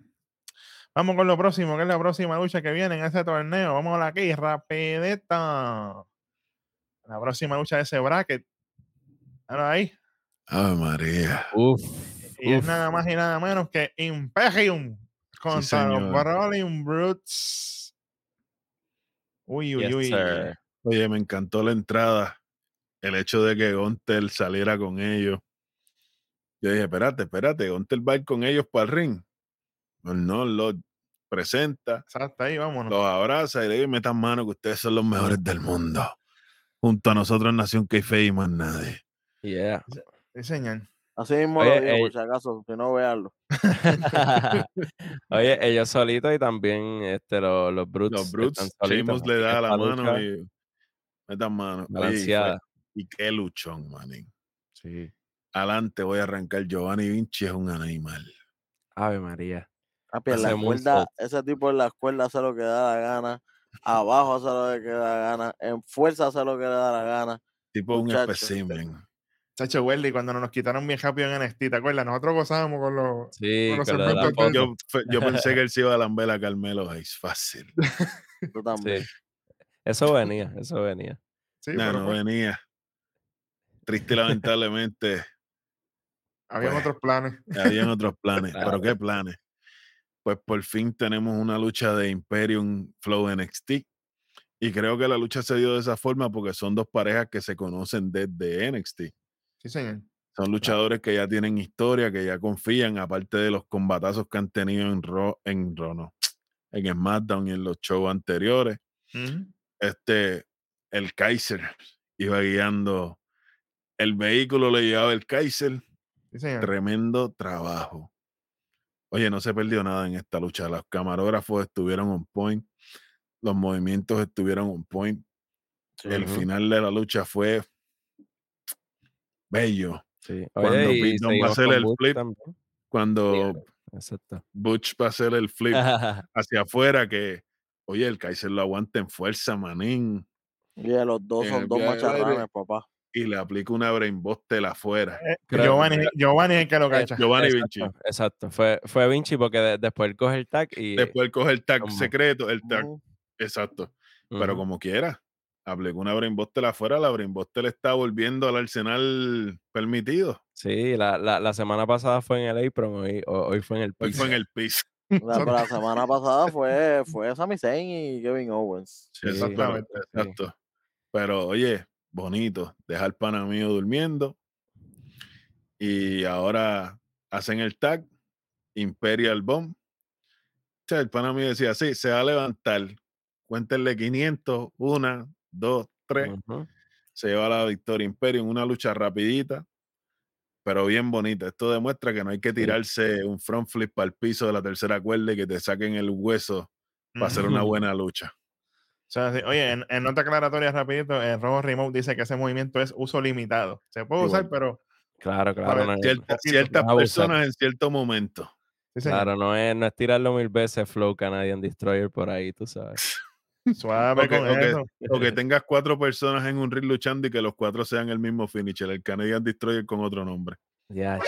vamos con lo próximo, que es la próxima lucha que viene en ese torneo. Vamos a la aquí, rapideta. La próxima lucha de ese bracket. Ahora ahí. Ave María. Uf, Y es nada más y nada menos que Imperium contra los señor. Brawling Brutes. Uy, uy, Yes, uy. sir. Oye, me encantó la entrada. El hecho de que Gontel saliera con ellos. Yo dije, espérate, espérate, Gontel va a ir con ellos para el ring. Pues no, lo presenta, Exacto, ahí vámonos. los abraza y le dice, metan mano que ustedes son los mejores del mundo. Junto a nosotros, Nación Keife y más nadie. Yeah. Sí, señor. Así mismo Oye, lo digo, ey. por si acaso, si no veanlo. Oye, ellos solitos y también este, los, los Brutes. Los Brutes, Sheamus le que da la mano y metan mano. Y, balanceada. y qué luchón, manín. Sí. Adelante voy a arrancar. Giovanni Vinci es un animal. Ave María. Papi, en la cuerda, ese tipo en la cuerda hace lo que da la gana. Abajo hace lo que da la gana. En fuerza hace lo que le da la gana. Tipo un Muchacho. Chacho Welly, cuando nos quitaron bien rápido en NXT, ¿te acuerdas? Nosotros gozábamos con los. Sí, Con los con lo de de-. Yo, yo pensé que él se iba a lamber a Carmelo Hayes. Fácil. Tú también. Sí. Eso venía, eso venía. Sí, No, pero no venía. Triste y lamentablemente. habían pues, otros planes. Habían otros planes. Claro. ¿Pero qué planes? Pues por fin tenemos una lucha de Imperium Flow NXT. Y creo que la lucha se dio de esa forma porque son dos parejas que se conocen desde NXT. Sí, señor. Son luchadores que ya tienen historia, que ya confían, aparte de los combatazos que han tenido en Raw, en Raw, no, en SmackDown y en los shows anteriores. Este, el Kaiser iba guiando, el vehículo le llevaba el Kaiser, Sí, señor. tremendo trabajo. Oye, no se perdió nada en esta lucha. Los camarógrafos estuvieron on point, los movimientos estuvieron on point. Sí. El final de la lucha fue bello. Sí. Cuando Oye, Pete va a hacer el Butch flip, también. Cuando Exacto. Butch va a hacer el flip hacia afuera, que, oye, el Kaiser lo aguanta en fuerza, manín, Y de los dos En son dos macharranes, papá. y le aplica una brainbuster afuera. Eh, Giovanni, Giovanni es el que lo Eh, cacha. Giovanni exacto, Vinci. Exacto. Fue, fue Vinci porque de- después él coge el tag y. Después él coge el tag secreto, el tag, exacto. Pero como quiera, aplicó una brainbuster afuera, la brainbuster está volviendo al arsenal permitido. Sí, la, la, la semana pasada fue en el apron, hoy, ho- hoy fue en el Hoy piso. fue en el piso. La, semana pasada fue, fue Sami Zayn y Kevin Owens. Sí, Exactamente, sí. exacto. Pero oye, bonito, dejar al pana mío durmiendo. Y ahora hacen el tag, Imperial Bomb. O sea, el pana mío decía, sí, se va a levantar. Cuéntenle 500, una, dos, tres. Ujú. Se lleva la victoria Imperio en una lucha rapidita, pero bien bonita. Esto demuestra que no hay que tirarse un front flip para el piso de la tercera cuerda y que te saquen el hueso para hacer una buena lucha. O sea, sí, Oye, en, en nota aclaratoria rapidito, el Robo Remote dice que ese movimiento es uso limitado. Se puede usar, pero Claro, claro. No Cierta- ciertas personas en cierto momento. sí, claro, no es, no es tirarlo mil veces Flow Canadian Destroyer por ahí, tú sabes. suave O que- con o que- eso. O que tengas cuatro personas en un ring luchando y que los cuatro sean el mismo finisher, el Canadian Destroyer con otro nombre. Ya.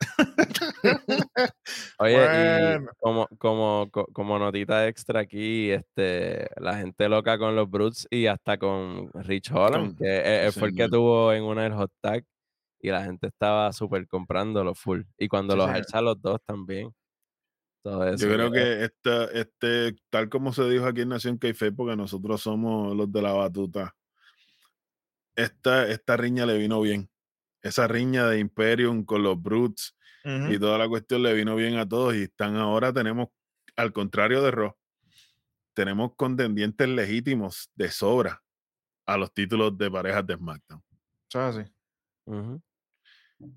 Oye, y como, como, co- como notita extra aquí, este, la gente loca con los Brutes y hasta con Rich Holland, Con- que eh, eh, sí, fue el que tuvo en una del hot tag y la gente estaba súper comprándolo full. Y cuando Sí, los alza los dos también. Todo eso. Yo creo que esta, este, tal como se dijo aquí en Nación Keife, porque nosotros somos los de la batuta, esta, esta riña le vino bien. Esa riña de Imperium con los Brutes Ujú. y toda la cuestión le vino bien a todos y están ahora tenemos, al contrario de Raw, tenemos contendientes legítimos de sobra a los títulos de parejas de SmackDown. Ujú.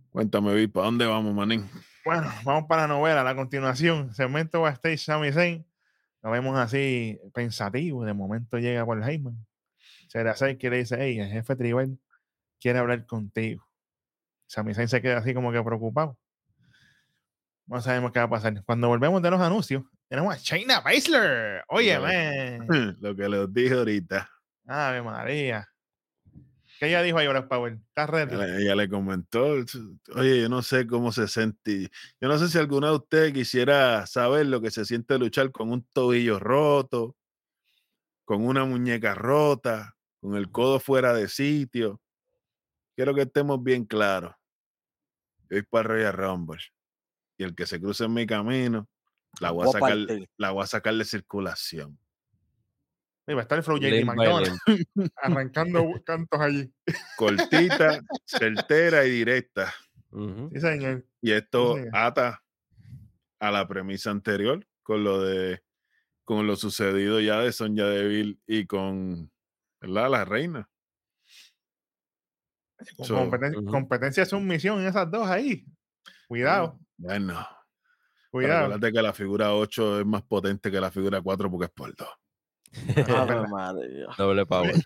Cuéntame, Vi, ¿para dónde vamos, manín? Bueno, vamos para la novela. A continuación, segmento backstage Sami Zayn. Lo vemos así pensativo. De momento llega Paul Heyman. Se le acerca y le dice, hey, el jefe tribal quiere hablar contigo. Sami Zayn se queda así como que preocupado. No sabemos qué va a pasar. Cuando volvemos de los anuncios, tenemos a Shayna Baszler. Oye, man. Lo que les dije ahorita. Ave María. ¿Qué ella dijo ahí, Black Power? ¿Estás ready? Ella, ella le comentó, oye, yo no sé cómo se siente. Yo no sé si alguno de ustedes quisiera saber lo que se siente luchar con un tobillo roto, con una muñeca rota, con el codo fuera de sitio. Quiero que estemos bien claros. Yo voy para Royal Rumble. Y el que se cruce en mi camino, la voy a a sacar, la voy a sacar de circulación. Va a estar el Flow JD McDonald arrancando cantos allí. Cortita, certera y directa. Ujú. Sí, señor. Y esto señor. ata a la premisa anterior con lo de con lo sucedido ya de Sonya Deville y con ¿verdad? la reina. So, competen-. Competencia de sumisión en esas dos ahí. Cuidado, Bueno, cuidado. acuérdate que la figura 8 es más potente que la figura 4 porque es por 2. María. Doble power.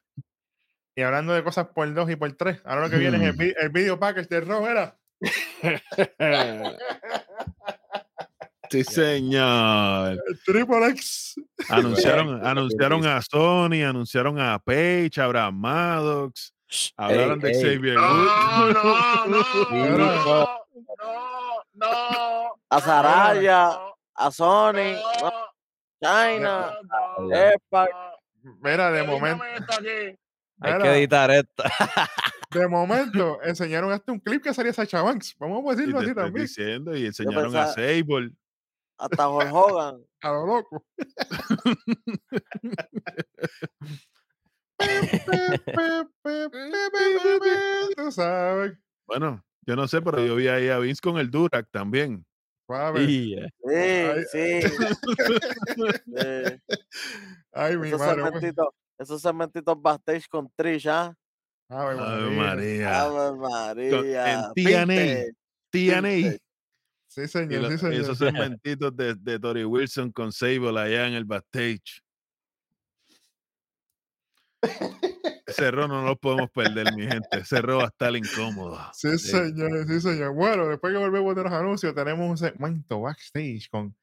Y hablando de cosas por dos y por tres, ahora lo que viene es el, vi- el video package de Raw, era. sí, señor. Triple X. Anunciaron, anunciaron a Sony, anunciaron a Paige, a Abraham Maddox, hablaron de ey. Xavier No, Woods. no, no, no, no, no. A Saraya, no, a Sony, no, China. Mira, de momento. Hay que editar esto. de momento, enseñaron hasta un clip que salía Sacha Banks. Vamos a decirlo así también. diciendo, y enseñaron a Sable. hasta Hulk Hogan. A lo loco. Tú sabes. Bueno, yo no sé, pero yo vi ahí a Vince con el Durac también. Suave. Eh, Sí, sí. sí. Ay, mi Esos madre. pues. segmentitos, esos segmentitos backstage con Trish, ¿ah? Ave Ave María. María. Ave María. en TNA. TNA. Sí, Y, señor, lo- sí, señor. esos segmentitos de, de Tori Wilson con Sable allá en el backstage. Ese error no lo podemos perder, mi gente. Ese error va a estar incómodo. Sí, señor, sí, señor. Bueno, después que volvemos de los anuncios, tenemos un segmento backstage con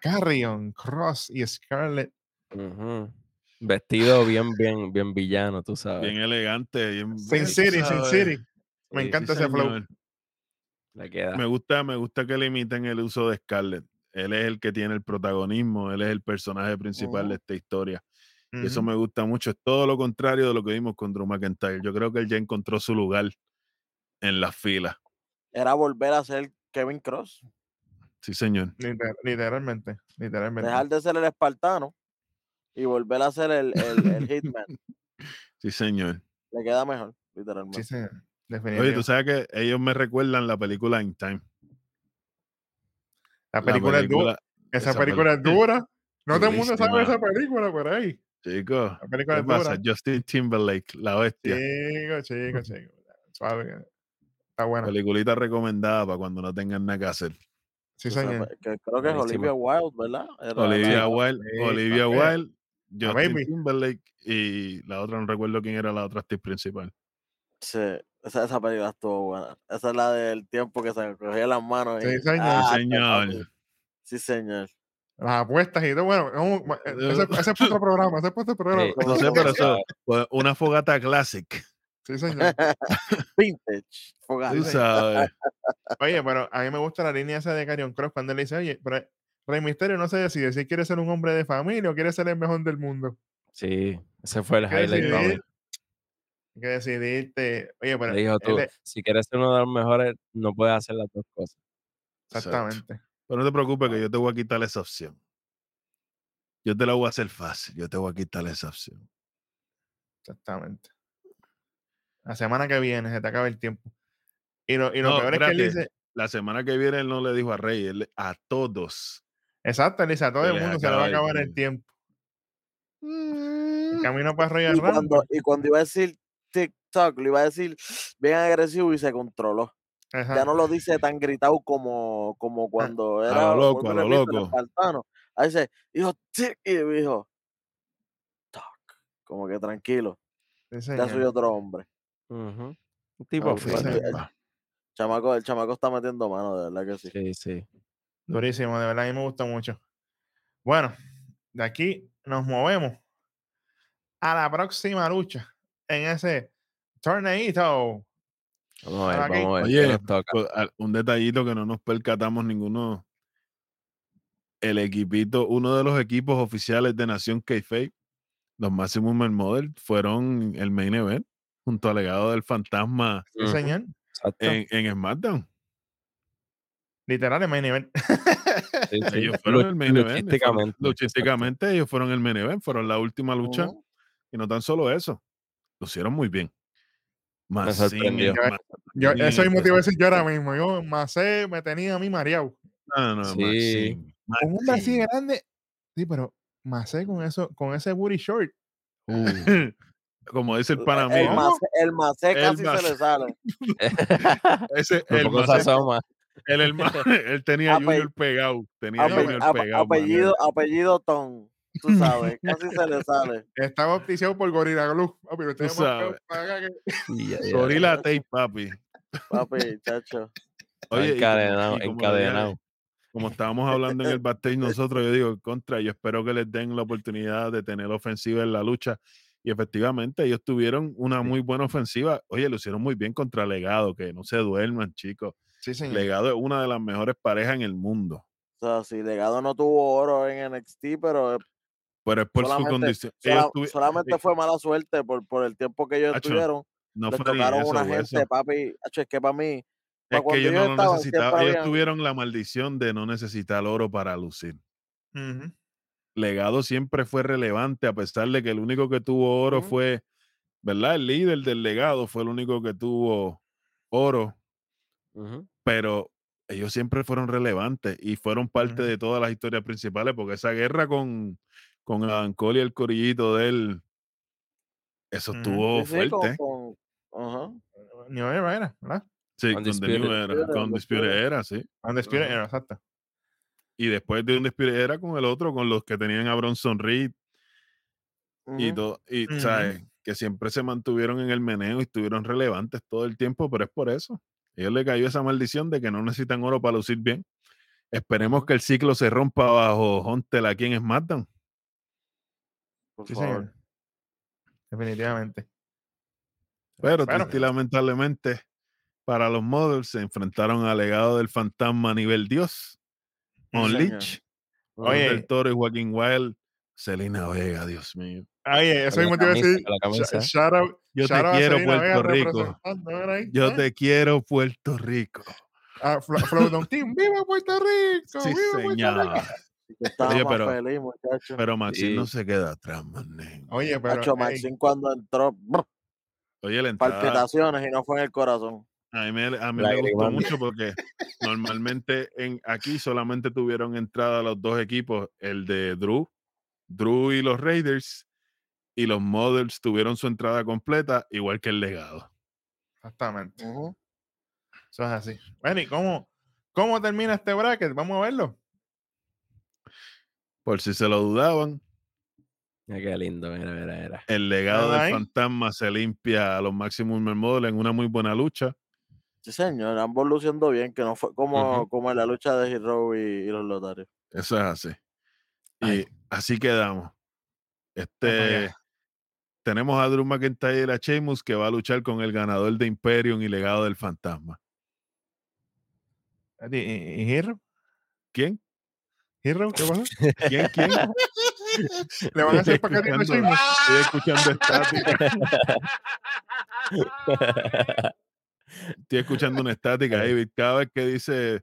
Carrion, Cross y Scarlett. ujú. Vestido bien, bien, bien villano, tú sabes. Bien elegante. Bien, Sin City, Sin. City. Me Sí, encanta Sí, ese flow. señor. Le queda. Me gusta, me gusta que limiten el uso de Scarlett. Él es el que tiene el protagonismo, él es el personaje principal de esta historia. Y eso me gusta mucho. Es todo lo contrario de lo que vimos con Drew McIntyre. Yo creo que él ya encontró su lugar en las filas. Era volver a ser Kevin Cross. Sí, señor. Liter- literalmente, literalmente. Dejar de ser el espartano y volver a ser el, el, el Hitman. Sí, señor. Le queda mejor, literalmente. Sí, sí, Oye, tú sabes que ellos me recuerdan la película In Time. La La película es dura. Esa, esa película es dura. No todo el mundo sabe esa película por ahí. Chicos, La película ¿qué es pasa? dura. Justin Timberlake, la bestia. Chico, chico, chico. Suave. Está buena. Peliculita recomendada para cuando no tengan nada que hacer. Sí, señor. que creo que es. Olivia Wilde, ¿verdad? Era Olivia Wilde, sí, Olivia. Wilde, Justin baby. Timberlake y la otra, no recuerdo quién era la otra actriz principal. Sí, esa, esa película estuvo buena. Esa es la del tiempo que se cogía las manos. Sí, y- señor. Ah, Señor. papi. Sí, señor. Las apuestas y todo. Bueno, no, ese, ese es otro programa. Ese es otro programa. Sí. No sé, pero eso, una fogata classic. Sí, señor. Vintage. fogata. Tú sabes. Oye, pero a mí me gusta la línea esa de Carion Cross cuando él dice, oye, pero Rey Misterio no se decide si quiere ser un hombre de familia o quiere ser el mejor del mundo. Sí, ese fue el highlight decidir. Hay que decidirte. Oye, pero Le dijo tú, si quieres ser uno de los mejores, no puedes hacer las dos cosas. Exacto. Pero no te preocupes que yo te voy a quitar esa opción. Yo te la voy a hacer fácil. Yo te voy a quitar esa opción. Exactamente. La semana que viene se te acaba el tiempo. Y lo, y lo No, peor es que él dice, La semana que viene él no le dijo a Rey, él a todos. exacto, él dice, a todo el mundo se le va a acabar el tiempo. El camino para Royal Y cuando, Rumble. y cuando iba a decir TikTok, lo iba a decir bien agresivo y se controló. Ajá. Ya no lo dice tan gritado como, como cuando era lo loco, a lo loco. espartano. Ahí dice, dijo, "Tic", y dijo. Como que tranquilo, Sí, ya soy otro hombre. Un tipo Ah, sí, el, chamaco, el chamaco está metiendo mano, de verdad que sí. Sí, sí. Durísimo, de verdad, a mí me gusta mucho. Bueno, de aquí nos movemos a la próxima lucha en ese torneito. Vamos a ver, vamos a ver. Oye, pues, un detallito que no nos percatamos ninguno. El equipito, uno de los equipos oficiales de Nación K-Fake, los Maximum Model, fueron el main event junto al legado del fantasma Sí, señor. en, en SmackDown. Literal, el main event. Sí, sí. Ellos fueron el main event. fueron- Luchísticamente, ellos fueron el main event, fueron la última lucha. Ujú. Y no tan solo eso, lo hicieron muy bien. Más sorprendió. el- Yo- eso el mismo te iba a decir yo ahora mismo. Yo, Macé me tenía a mí mareado. No, no, Sí. más Un así grande. Sí, pero Macé con eso, con ese booty short. Uh, como dice el pana El, macé, el macé El casi macé. se le sale. ese, el poco se Macé- asoma. él, el él tenía Ape- Junior pegado, tenía a Ape- Junior ape- pegado. apellido, apellido Tom, tú sabes, casi se le sale. Estaba auspiciado por Gorilla Glue. Papi, lo tenemos que-. Gorilla Tape, papi. Papi, chacho. Oye, y como- encadenado, como encadenado. como estábamos hablando en el backstage nosotros, yo digo, contra, yo espero que les den la oportunidad de tener ofensiva en la lucha. Y efectivamente, ellos tuvieron una muy buena ofensiva. Oye, lo hicieron muy bien contra Legado, que no se duerman, chicos. Sí, señor. Legado es una de las mejores parejas en el mundo. O sea, si Legado no tuvo oro en NXT, pero Pero es por su Solamente- condición. sola- Ellos tuvi- solamente fue mala suerte por, por el tiempo que ellos Acho, estuvieron. no Les tocaron eso, una gente, papi. Acho, es que para mí, Es que ellos no lo necesitaban. Ellos habían- tuvieron la maldición de no necesitar oro para lucir. Legado siempre fue relevante, a pesar de que el único que tuvo oro fue, ¿verdad? El líder del legado fue el único que tuvo oro, pero ellos siempre fueron relevantes y fueron parte de todas las historias principales, porque esa guerra con, con Adam Cole y el corillito de él, eso estuvo sí, con- fuerte. con- ajá. New Era era, ¿verdad? Sí, con The. New Era, con Undisputed. Era, sí. Undisputed Ajá. Era, exacto. Y después de Undisputed Era con el otro, con los que tenían a Bronson Reed y todo, y sabes, que siempre se mantuvieron en el meneo y estuvieron relevantes todo el tiempo, pero es por eso. A ellos le cayó esa maldición de que no necesitan oro para lucir bien. Esperemos que el ciclo se rompa bajo Hunter aquí en SmackDown. Por Sí, favor. señor. Definitivamente. Pero triste lamentablemente para los models se enfrentaron al legado del fantasma a nivel Dios. On señor. Leech, Oye. del Toro y Joaquín Wild Selena Vega, Dios mío. Ay, eso mismo te iba a decir. Shout out, Yo shout te out quiero, Vega Puerto Rico. ahí, Yo ¿eh? te quiero, Puerto Rico. Ah, Flo- Flowdown Team, ¡viva Puerto Rico! Sí, ¡Viva Puerto. Rico! Yo estaba Oye, más pero- feliz, muchacho. Pero Maxine no se queda atrás, manín. Oye, pero. Maxine cuando entró, brr, Oye, la entrada, palpitaciones y no fue en el corazón. a mí, me, a mí me gustó mucho porque normalmente en, aquí solamente tuvieron entrada los dos equipos, el de Drew, Drew y los Raiders, y los Models tuvieron su entrada completa, igual que el legado. Exactamente. Eso es así. Bueno, ¿y cómo, cómo termina este bracket? Vamos a verlo. Por si se lo dudaban, Mira qué lindo, mira, mira, mira. el legado del ahí. fantasma se limpia a los Maximum Model en una muy buena lucha. Sí, señor, ambos luciendo bien, que no fue como, como en la lucha de Hero y, y los Lotarios. Eso es así. Y así quedamos. Este tenemos a Drew McIntyre y a Sheamus que va a luchar con el ganador de Imperium y legado del fantasma. ¿Y, y, y Hero? ¿Quién? ¿Hero? ¿Qué pasó? ¿Quién? ¿Quién? ¿Le van a hacer Estoy paquetito a escuchando, Sheamus? estoy escuchando estática. Estoy escuchando una estática ahí. Cada vez que dice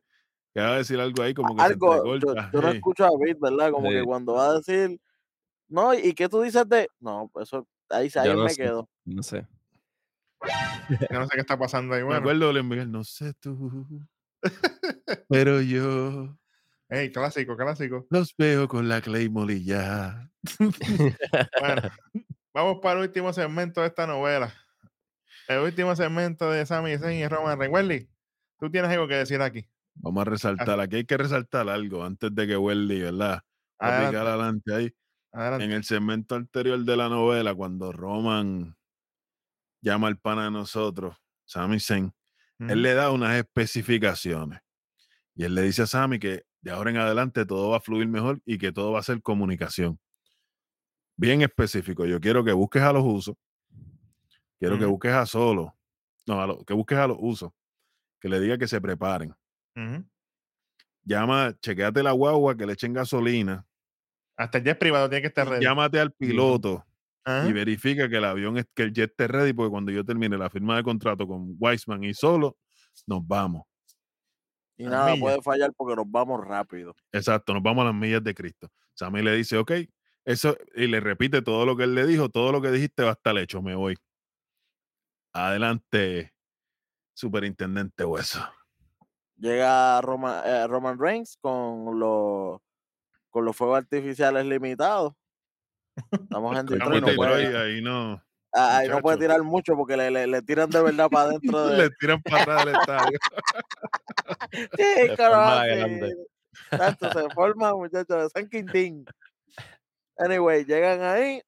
que va a decir algo ahí, como que Algo, se yo, no escucho a Beat, ¿verdad? Como que cuando va a decir, no, ¿y qué tú dices de...? No, pues eso, ahí, ahí Yo no me sé. quedo. No sé. Yo no sé qué está pasando ahí. Me Bueno, acuerdo Luis Miguel, no sé tú, pero yo Ey, clásico, clásico. los veo con la Claymore y ya. Bueno, vamos para el último segmento de esta novela. El último segmento de Sami Zayn y Roman Reigns. Welly, tú tienes algo que decir aquí. Vamos a resaltar, aquí hay que resaltar algo antes de que Welly, ¿verdad? Adelante, adelante ahí. adelante. En el segmento anterior de la novela, cuando Roman llama al pana de nosotros, Sami Zayn, él le da unas especificaciones. Y él le dice a Sami que de ahora en adelante todo va a fluir mejor y que todo va a ser comunicación. Bien específico. Yo quiero que busques a los usos. Quiero que busques a solo. No, a lo- que busques a los usos. Que le diga que se preparen. Llama, chequeate la guagua, que le echen gasolina. Hasta el jet privado tiene que estar ready. Llámate al piloto y verifica que el avión, es, que el jet esté ready, porque cuando yo termine la firma de contrato con Weisman y solo, nos vamos. Y Las nada millas. puede fallar porque nos vamos rápido. Exacto, nos vamos a las millas de Cristo. Sammy le dice, ok, eso, y le repite todo lo que él le dijo, todo lo que dijiste va a estar hecho, me voy. Adelante, superintendente Hueso. Llega Roman, eh, Roman Reigns con los con los fuegos artificiales limitados. Estamos en Detroit, no Detroit, ahí no. Ah, ahí no puede tirar mucho porque le, le, le tiran de verdad para adentro de. Le tiran para atrás del estadio. Sí. grande. Tanto se forma, muchachos, de San Quintín. Anyway, llegan ahí,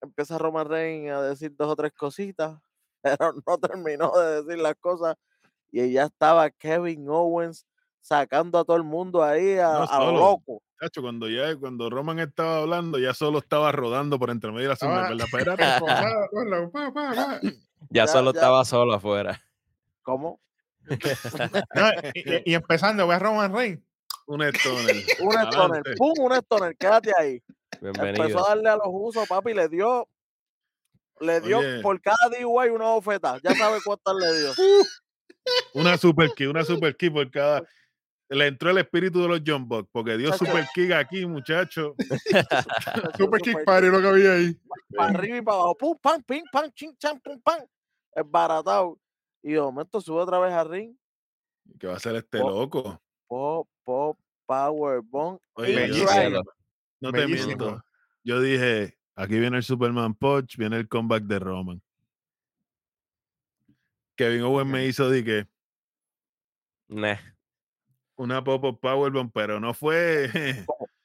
empieza Roman Reigns a decir dos o tres cositas, pero no terminó de decir las cosas. Y ya estaba Kevin Owens sacando a todo el mundo ahí a, No, a lo loco. Chacho, cuando ya, cuando Roman estaba hablando, ya solo estaba rodando por entre medio de la suma, ¿verdad? Espérate. Ya, Ya- solo ya- estaba solo afuera. ¿Cómo? No, y, y- y empezando, ve a Roman Reigns. Un stoner. Un stoner, pum, un stoner, quédate ahí. Bienvenido. Empezó a darle a los usos, papi, le dio, le dio Oye. por cada DUI una bofeta. Ya sabe cuántas le dio. Una super kick, una super kick por cada. Le entró el espíritu de los John Buck, porque dio super kick aquí, muchacho. Super Kick Party lo que había ahí. para arriba y para abajo, pum, pam, pim, pam, ching, chan, pum, pam, es baratado. Y de momento sube otra vez a ring, ¿Qué va a ser este loco? pop, pop, power, bomb, Oye, yo-. No te Bellísimo. miento. Yo dije, aquí viene el Superman Punch, viene el comeback de Roman. Kevin Owens me hizo di que Nah. Una pop-up powerbomb, pero no fue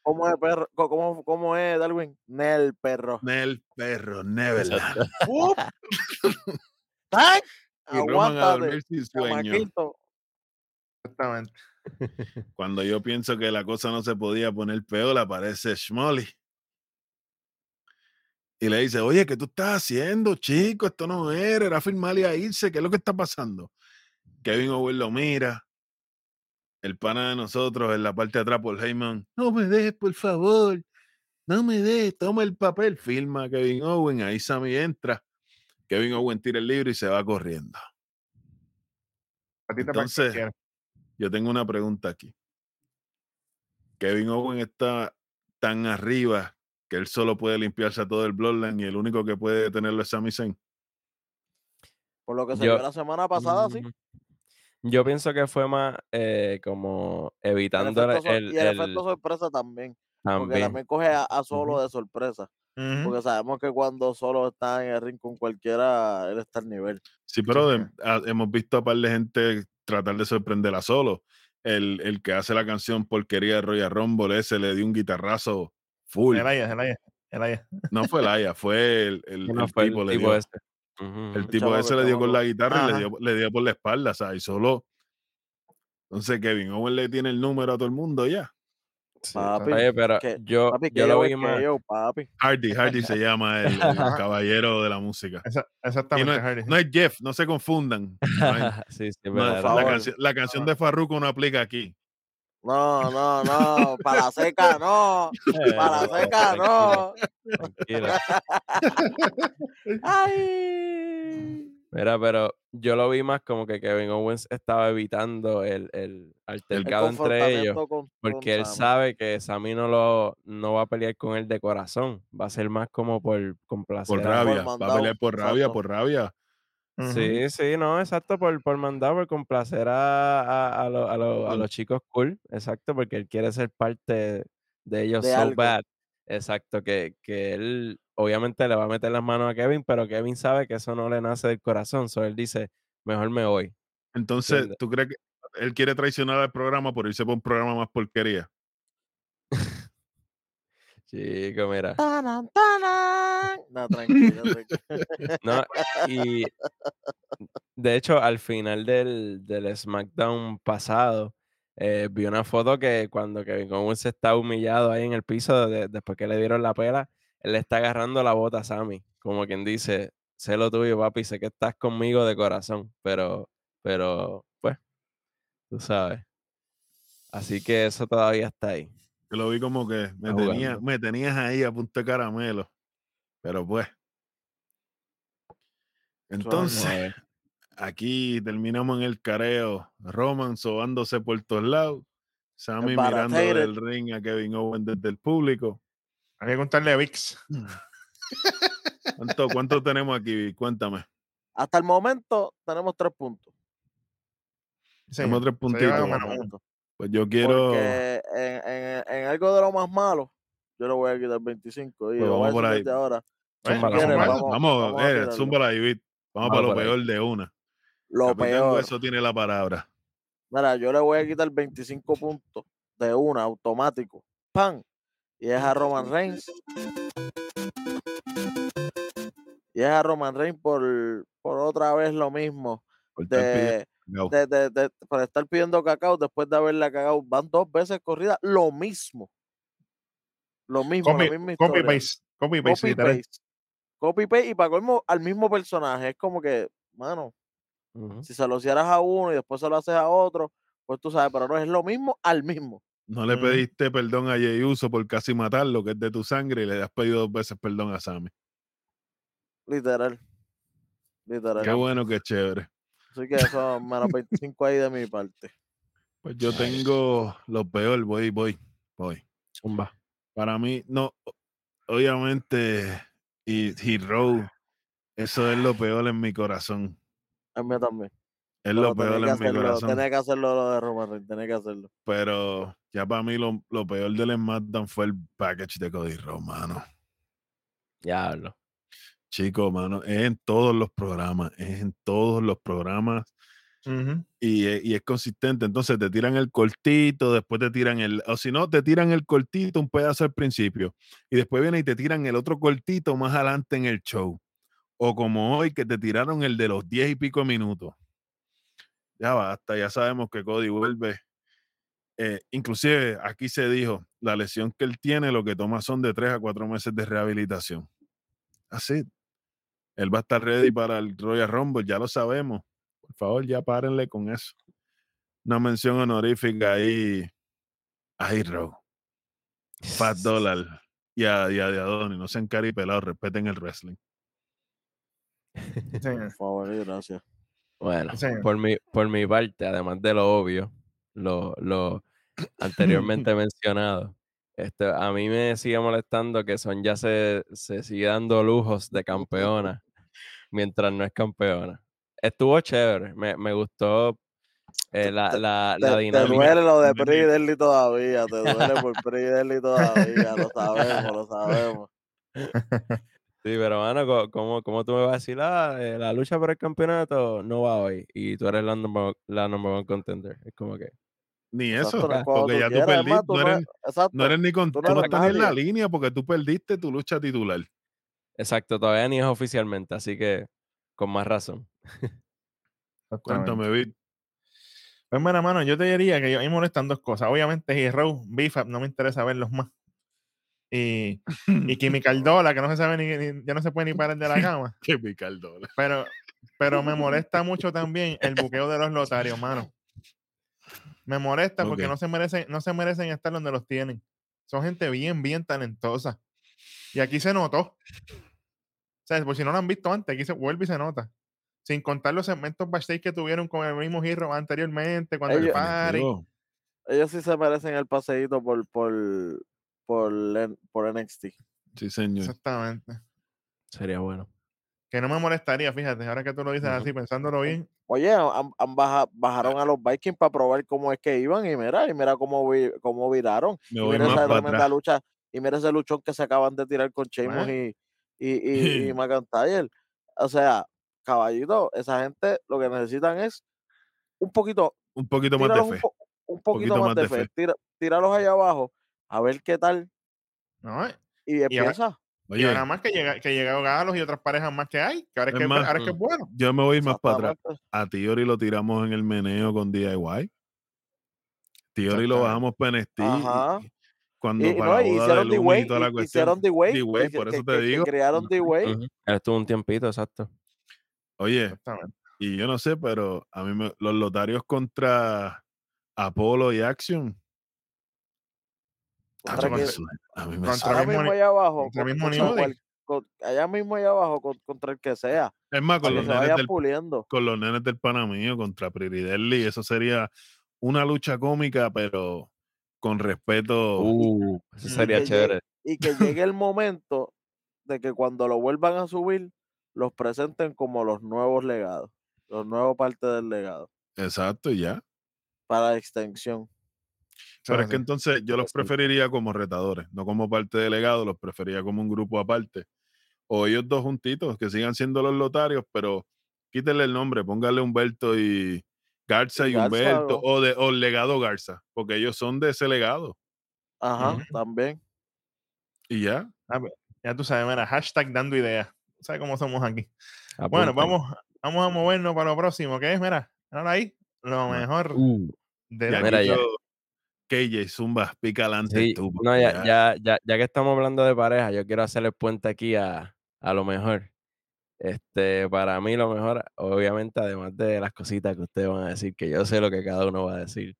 ¿Cómo es, perro? ¿Cómo, cómo es, Darwin? Nel, perro. Nel perro, Neverland. A Aguántate, dormir sin sueño. Exactamente. Cuando yo pienso que la cosa no se podía poner peor, aparece Schmolly. Y le dice, oye, ¿qué tú estás haciendo, chico? Esto no era, era firmar y a irse. ¿Qué es lo que está pasando? Kevin Owens lo mira. El pana de nosotros en la parte de atrás por Heyman. No me dejes, por favor. no me dé, toma el papel, firma Kevin Owen, ahí Sammy entra, Kevin Owen tira el libro y se va corriendo. Entonces, Yo tengo una pregunta aquí. Kevin Owen está tan arriba que él solo puede limpiarse a todo el Bloodline y el único que puede detenerlo es Sami Zayn. Por lo que se Yo- vio la semana pasada, sí. Yo pienso que fue más eh, como El evitando el, efecto sor- el- y el el- efecto sorpresa también. Porque también. también coge a, a solo de sorpresa. Porque sabemos que cuando solo está en el ring con cualquiera, él está al nivel. Sí, pero sí. de- a- hemos visto a par de gente tratar de sorprenderla solo. El, el que hace la canción Porquería de Royal Rumble, ese le dio un guitarrazo full. No fue Laia, fue el, el- Sí, no el fue el tipo. le dio- Ujú, El tipo ese le dio con la guitarra y le Ajá. dio, le dio por la espalda, ¿sabes? Y solo. Entonces Kevin Owen le tiene el número a todo el mundo ya. Sí. Papi, Oye, pero que- yo, Papi, yo lo yo, vi más. yo, papi. Hardy, Hardy se llama el, el Ajá. caballero de la música. Esa- exactamente, no, es- Hardy. no es Jeff, no se confundan. No hay- sí, sí, no la, canción, la canción de Farruko no aplica aquí. No, no, no. Para la seca, no. Para la seca, no. tranquilo. Ay. Mira, pero yo lo vi más como que Kevin Owens estaba evitando el, el El altercado entre ellos. con- Porque con él sabe que Sami no lo no va a pelear con él de corazón. Va a ser más como por complacer. Por rabia. Va a pelear por rabia, exacto. por rabia. Sí, sí, no, exacto, por, por mandar, por complacer a, a, a lo- a lo- a Cool. los chicos cool, exacto, porque él quiere ser parte de ellos De so algo. bad. Exacto, que, que él obviamente le va a meter las manos a Kevin, pero Kevin sabe que eso no le nace del corazón, so él dice, mejor me voy. Entonces. ¿tú crees que él quiere traicionar al programa por irse por un programa más porquería? Chico, mira. Tanan, No, tranquilo, tranquilo. No, y de hecho, al final del, del SmackDown pasado, eh, vi una foto que cuando Kevin Owens está humillado ahí en el piso, de- después que le dieron la pela, él le está agarrando la bota a Sammy, como quien dice, sé lo tuyo, papi, sé que estás conmigo de corazón, pero, pero, pues, tú sabes. Así que eso todavía está ahí. Yo lo vi como que me, tenía, me tenías ahí a punto de caramelo. Pero pues. Entonces, aquí terminamos en el careo. Roman sobándose por todos lados. Sammy mirando del ring a Kevin Owens desde el público. Hay que contarle a VIX. ¿Cuánto, cuánto tenemos aquí? Cuéntame. Hasta el momento tenemos tres puntos. Sí, Tenemos tres puntitos. Pues yo quiero. En, en- en algo de lo más malo, yo le voy a quitar 25. Y Pues vamos por ahí. ahora. Vamos, vamos- eh, ahí. Vamos Vamos para lo ahí. peor de una. Lo Capitán peor. Hueso tiene la palabra. Mira, yo le voy a quitar 25 puntos de una, automático. ¡Pam! Y es a Roman Reigns. Y es a Roman Reigns por, por otra vez lo mismo. Por De, de, de- de- por estar pidiendo cacao después de haberla cagado. Van dos veces corrida, lo mismo. Lo mismo, Copy, la misma copy paste. Copy paste, Copy paste. Copy paste y para colmo al mismo personaje. Es como que, mano, si se lo hicieras a uno y después se lo haces a otro, pues tú sabes, pero no es lo mismo al mismo. No le pediste perdón a Jey Uso por casi matarlo, que es de tu sangre, y le has pedido dos veces perdón a Sammy. Literal. Literal. Qué bueno, qué chévere. Así que eso, menos 25 ahí de mi parte. Pues yo tengo lo peor, voy, voy, voy. Zumba. Para mí, no, obviamente, y Hero, eso es lo peor en mi corazón. A mí también. Es Pero lo peor en mi corazón. tenía que hacerlo lo de Roman Reigns, tenía que hacerlo. Pero ya para mí lo, lo peor del SmackDown fue el package de Cody Rhodes, mano. Diablo. Chico, mano, es en todos los programas, es en todos los programas. Y, e- y es consistente. Entonces te tiran el cortito, después te tiran el, o si no, te tiran el cortito, un pedazo al principio, y después viene y te tiran el otro cortito más adelante en el show. O como hoy que te tiraron el de los diez y pico minutos. Ya basta, ya sabemos que Cody vuelve. Eh, inclusive aquí se dijo, la lesión que él tiene lo que toma son de tres a cuatro meses de rehabilitación. Así. Él va a estar ready para el Royal Rumble, ya lo sabemos. Por favor, ya párenle con eso. Una mención honorífica ahí a Hero. Fat Dollar. y a, y a Adonis. No sean caripelados, respeten el wrestling. Sí. Por favor, y gracias. Bueno, Sí, por mi, por mi parte, además de lo obvio, lo, lo anteriormente mencionado, este, a mí me sigue molestando que Son ya se, se sigue dando lujos de campeona mientras no es campeona. Estuvo chévere, me, me gustó eh, la, la, Te, la te dinámica. duele lo de Mira. Pri Deadly todavía, te duele por Pri Deadly todavía, lo sabemos, lo sabemos. Sí, pero mano, co- ¿cómo, cómo tú me vas a decir, ah, eh, la lucha por el campeonato no va hoy y tú eres la number, la number one contender? Es como que, Ni eso, cuando porque tú ya tú quieras, perdiste. tú No eres, eres- exacto, no eres ni con, tú tú no no estás ni en la línea porque tú perdiste tu lucha titular. exacto, todavía ni es oficialmente, así que con más razón. Cuéntame, Vic. Pues mira, mano, yo te diría que yo, a mí me molestan dos cosas. Obviamente, Hero, Bifab, no me interesa verlos más. Y, y Kimi Caldola, que no se sabe ni, ni- ya no se puede ni parar de la cama. Qué picardola. Pero, pero me molesta mucho también el buqueo de los lotarios, mano. Me molesta porque Ok. no se merecen, no se merecen estar donde los tienen. Son gente bien, bien talentosa. Y aquí se notó. O sea, por si no lo han visto antes, aquí se vuelve y se nota. Sin contar los segmentos backstage que tuvieron con el mismo Hero anteriormente, cuando el party. Ellos sí se merecen el paseíto por, por, por, por NXT. Sí, señor. Exactamente. Sería bueno. Que no me molestaría, fíjate, ahora que tú lo dices así, pensándolo bien. Oye, han, han baja- bajaron a los Vikings para probar cómo es que iban y mira, y mira cómo, vi- cómo viraron. Me Y mira esa tremenda atrás. lucha, y mira ese luchón que se acaban de tirar con Sheamus Bueno. y, y, y, y McIntyre. O sea, caballito, esa gente lo que necesitan es un poquito, Un poquito más de un, fe. po- un poquito más de fe, tira- tíralos allá abajo, a ver qué tal, ¿no? y empieza. y Oye, ahora más que llega, que llega Galos y otras parejas más que hay, que ahora es, Es que, más, ahora es que es bueno. yo me voy más para atrás. A Tiori lo tiramos en el meneo con DIY. Tiori lo bajamos para NXT. Cuando Y, para no, hicieron Lumi D-Way, y toda la hicieron D-Way, D-Way, que- por que- eso te que- que digo. crearon D-Way. Ujú. Él estuvo un tiempito, exacto. Oye, y yo no sé, pero a mí me- los lotarios contra Apolo y Action. ¿Contra a mí me quién? suena, a mí me Contra. Allá mismo allá abajo, contra con- mismo cual- con- allá mismo allá abajo, con- contra el que sea, Es más, con que los, nenes vayan del, puliendo. con los nenes del pana mío contra Priridelli, eso sería una lucha cómica, pero con respeto. Uh, eso Y sería que chévere. Y que llegue el momento de que cuando lo vuelvan a subir, los presenten como los nuevos legados, los nuevos partes del legado, Exacto, y ya. para extensión. Pero es que entonces yo los preferiría como retadores, no como parte de legado, los preferiría como un grupo aparte. O ellos dos juntitos, que sigan siendo los lotarios, pero quítenle el nombre, póngale Humberto y Garza Y Garza, Humberto, o de o legado Garza, porque ellos son de ese legado. Ajá, también. Y ya. Ya tú sabes, mira, hashtag dando ideas. ¿Sabes cómo somos aquí? Bueno, vamos, vamos a movernos para lo próximo, que es, mira, ahora ahí, lo mejor Uh, de Mira, ya. yo- KJ Zumba, pica adelante sí, tú. no, ya, ya, ya, ya que estamos hablando de pareja, yo quiero hacerle puente aquí a, a lo mejor. Este, para mí lo mejor, obviamente, además de las cositas que ustedes van a decir, que yo sé lo que cada uno va a decir.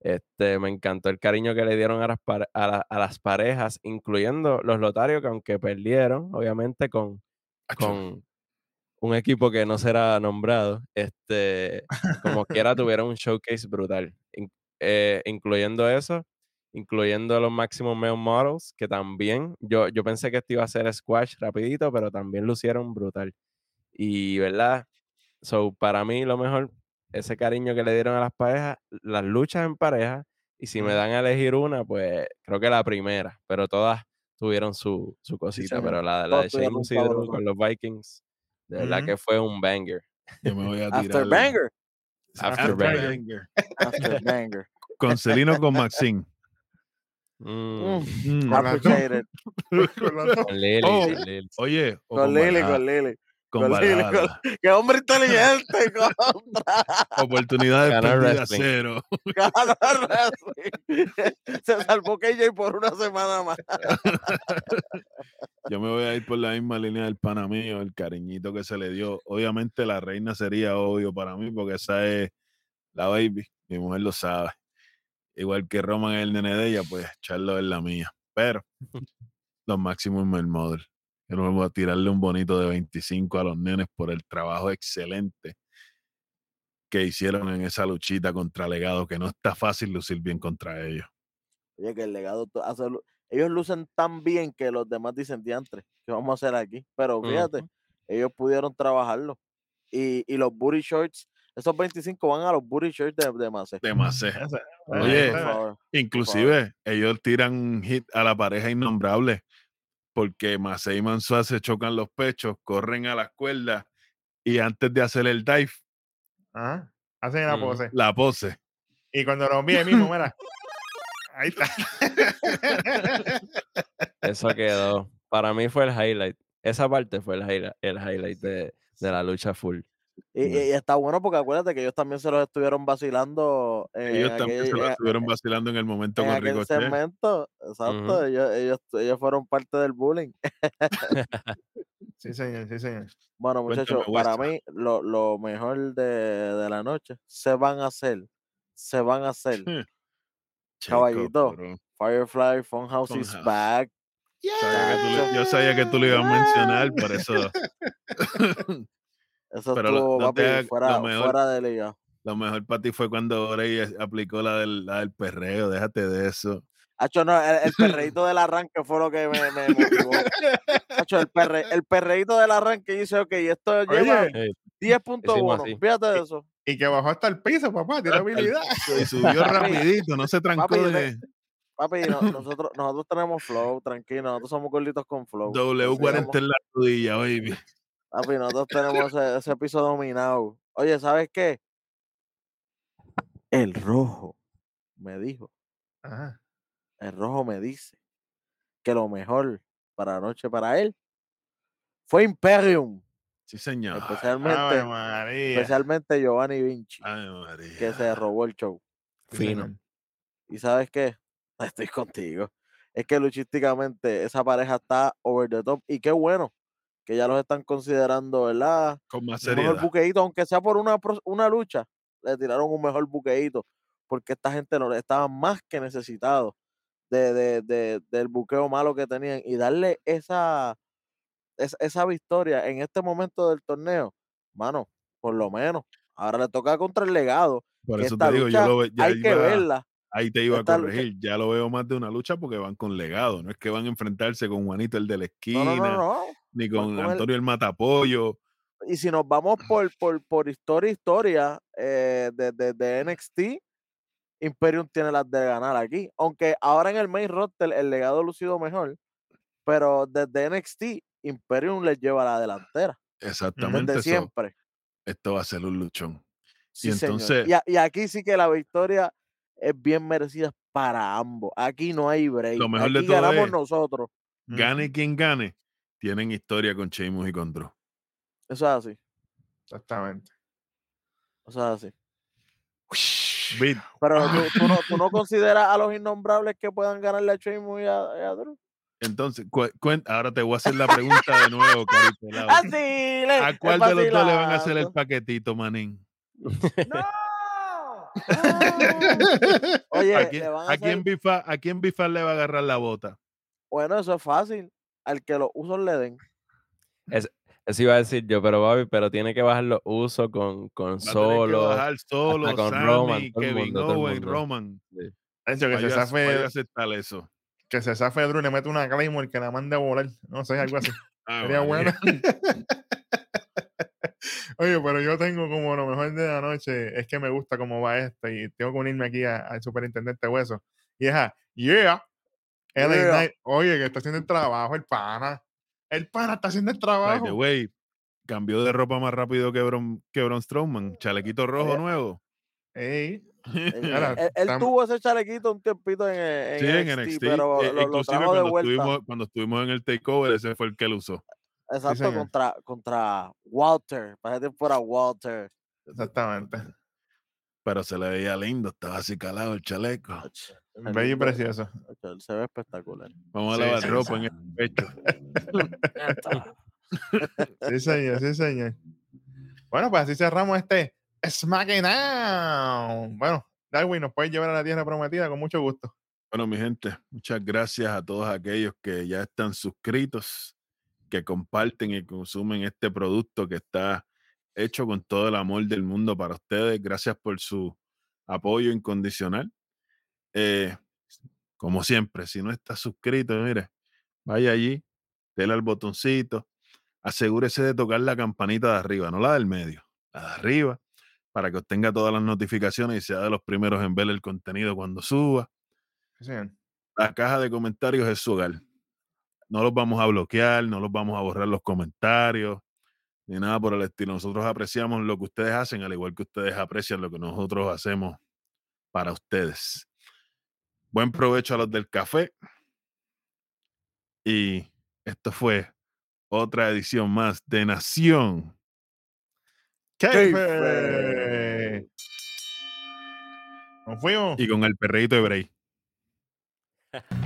Este, me encantó el cariño que le dieron a las, a la- a las parejas, incluyendo los lotarios, que aunque perdieron, obviamente, con, con un equipo que no será nombrado, este, como quiera tuvieron un showcase brutal, in- eh, incluyendo eso, incluyendo los Maximum Male Models, que también, yo, yo pensé que esto iba a ser squash rapidito, pero también lucieron brutal. Y, ¿verdad? So, para mí lo mejor, ese cariño que le dieron a las parejas, las luchas en pareja, y si me dan a elegir una, pues creo que la primera, pero todas tuvieron su, su cosita, pero la, la de Drew sabroso. con los Vikings, de verdad que fue un banger. yo me voy a tirar. Afterbanger. Afterbanger. Afterbanger. Afterbanger. Con Celino con Maxine. Mm, Mm, Mm. Con las dos. appreciate it. Con con Lily, Oh. con Lily. Oye, Con Lili, Valhalla, con Lili. con con Lili, Valhalla. ¡Qué hombre inteligente! contra! Oportunidades perdidas cero. Se salvó KJ por una semana más. Yo me voy a ir por la misma línea del pana mío, el cariñito que se le dio. Obviamente la reina sería obvio para mí porque esa es la baby. Mi mujer lo sabe. Igual que Roman es el nene de ella, pues Charlo es la mía. Pero los Maximum Male Model. Yo no voy a tirarle un bonito de 25 a los nenes por el trabajo excelente que hicieron en esa luchita contra Legado, que no está fácil lucir bien contra ellos. Oye, que el legado hace ellos lucen tan bien que los demás dicen diantre, ¿qué vamos a hacer aquí? Pero fíjate, ellos pudieron trabajarlo. Y, y los booty shorts, esos 25 van a los booty shorts de, de Mase. Demasiado. Ese- Oye, Por favor. Inclusive, ellos tiran un hit a la pareja innombrable porque Masei y Mansua se chocan los pechos, corren a las cuerdas y antes de hacer el dive, Ajá. Hacen la Ujú. pose. la pose. Y cuando lo vi ahí mismo, mira. Ahí está. Eso quedó. Para mí fue el highlight. Esa parte fue el highlight, el highlight de, de la lucha full. Y, y- y está bueno porque acuérdate que ellos también se los estuvieron vacilando en, Ellos en también aquel- se lo en- estuvieron vacilando en el momento en con aquel Ricochet. segmento. Exacto, Ujú. ellos, ellos, ellos fueron parte del bullying. Sí, señor, sí, señor. Bueno, muchachos, para mí lo, lo mejor de, de la noche se van a hacer, se van a hacer. Caballito, Firefly Funhouse is Funhouse. back. sabía que tú le- yo sabía que tú lo ibas a mencionar, por eso Eso Pero estuvo, no papi, fuera, lo mejor- fuera de liga. lo mejor para ti fue cuando Orey aplicó la del, la del perreo, déjate de eso. Hacho, no, el, el perreíto del arranque fue lo que me, me motivó. Hacho, el, perre, el perreíto del arranque dice, ok, esto lleva Oye, Eh, 10.1. así. Fíjate de eso. y que bajó hasta el piso, papá. Tiene habilidad. Y subió rapidito, no se trancó Papi, de Papi, no- nosotros, nosotros tenemos flow, tranquilo, nosotros somos gorditos con flow. W40 en la rodilla, baby. Papi, nosotros tenemos ese, ese piso dominado. Oye, ¿sabes qué? El rojo me dijo, Ajá. el rojo me dice que lo mejor para la noche para él fue Imperium, Sí, señor. especialmente, especialmente Giovanni Vinci, Ay, María. que se robó el show. Fino. ¿Y sabes qué? Estoy contigo. Es que luchísticamente esa pareja está over the top y qué bueno que ya los están considerando, ¿verdad? Con más un mejor seriedad. buqueíto, aunque sea por una, una lucha, le tiraron un mejor buqueíto, porque esta gente no estaba más que necesitado de, de- de- del buqueo malo que tenían y darle esa, es- esa victoria en este momento del torneo, mano, por lo menos. Ahora le toca contra el legado. Por eso te digo, yo lo ve- ya hay que verla. ahí te iba a lucha- corregir. Ya lo veo más de una lucha porque van con legado. No es que van a enfrentarse con Juanito el de la esquina, no, no, no. Ni van con el- Antonio el Matapollo. Y si nos vamos por, por, por historia, historia eh, de, de, de NXT, Imperium tiene las de ganar aquí. Aunque ahora en el main roster el legado lucido mejor, pero desde NXT, Imperium les lleva la delantera. Exactamente. Desde eso. siempre. Esto va a ser un luchón. Sí, señor. entonces- Y, a- y aquí sí que la victoria es bien merecida para ambos. Aquí no hay break. Lo mejor de aquí todo ganamos es- nosotros. Gane quien gane, tienen historia con Sheamus y con Drew. Eso es así. Exactamente. Eso es así. Beat. Pero tú, tú no, tú no consideras a los innombrables que puedan ganarle a Sheamus y a, y a Drew. Entonces, cu- ahora te voy a hacer la pregunta de nuevo, Carito. Así, le- ¿A cuál de los dos le van a hacer el paquetito, manín? Oye, ¿A quién, a a quién hacer- Bifa, ¿A quién Bifa le va a agarrar la bota? Bueno, eso es fácil. Al que los usos le den. Eso iba a decir yo, pero Bobby, pero tiene que bajar los usos con, con tener que solo. bajar solo, con Sammy, Roman, Kevin mundo, Owen. Roman. De hecho, que se zafe, aceptar eso. que se zafe Drew y le mete una Claymore que la mande a volar. No sé, algo así. Ah, Sería bueno. Oye, pero yo tengo como lo mejor de la noche, es que me gusta cómo va esto y tengo que unirme aquí al superintendente Hueso. Y es a, yeah, LA Yeah. Knight. Oye, que está haciendo el trabajo, el pana. El pana está haciendo el By the trabajo. way, cambió de ropa más rápido que Braun, que Braun Strowman. Chalequito rojo Eh, nuevo. Ey, Él, Mira, él- él tuvo ese chalequito un tiempito en, eh, en Sí, en NXT, pero eh, lo, inclusive cuando estuvimos, cuando estuvimos en el takeover, ese fue el que lo usó. Exacto, contra, contra Walter. Para ese tiempo era Walter. exactamente. Pero se le veía lindo, estaba así calado el chaleco. Bello y precioso. se ve espectacular. Vamos a Sí, lavar sí, ropa sí. en el pecho. Sí, señor, sí, señor. Bueno, pues así cerramos este SmackDown. Bueno, Darwin, nos puedes llevar a la tierra prometida con mucho gusto. Bueno, mi gente, muchas gracias a todos aquellos que ya están suscritos, que comparten y consumen este producto que está hecho con todo el amor del mundo para ustedes. Gracias por su apoyo incondicional. Eh, como siempre, si no está suscrito, mire, vaya allí, déle al botoncito, asegúrese de tocar la campanita de arriba, no la del medio, la de arriba, para que obtenga todas las notificaciones y sea de los primeros en ver el contenido cuando suba. Sí. La caja de comentarios es su hogar. No los vamos a bloquear, no los vamos a borrar los comentarios, ni nada por el estilo. Nosotros apreciamos lo que ustedes hacen, al igual que ustedes aprecian lo que nosotros hacemos para ustedes. Buen provecho a los del café. Y esto fue otra edición más de Nación. ¡Keife! Nos fuimos. Y con el perrito de Bray.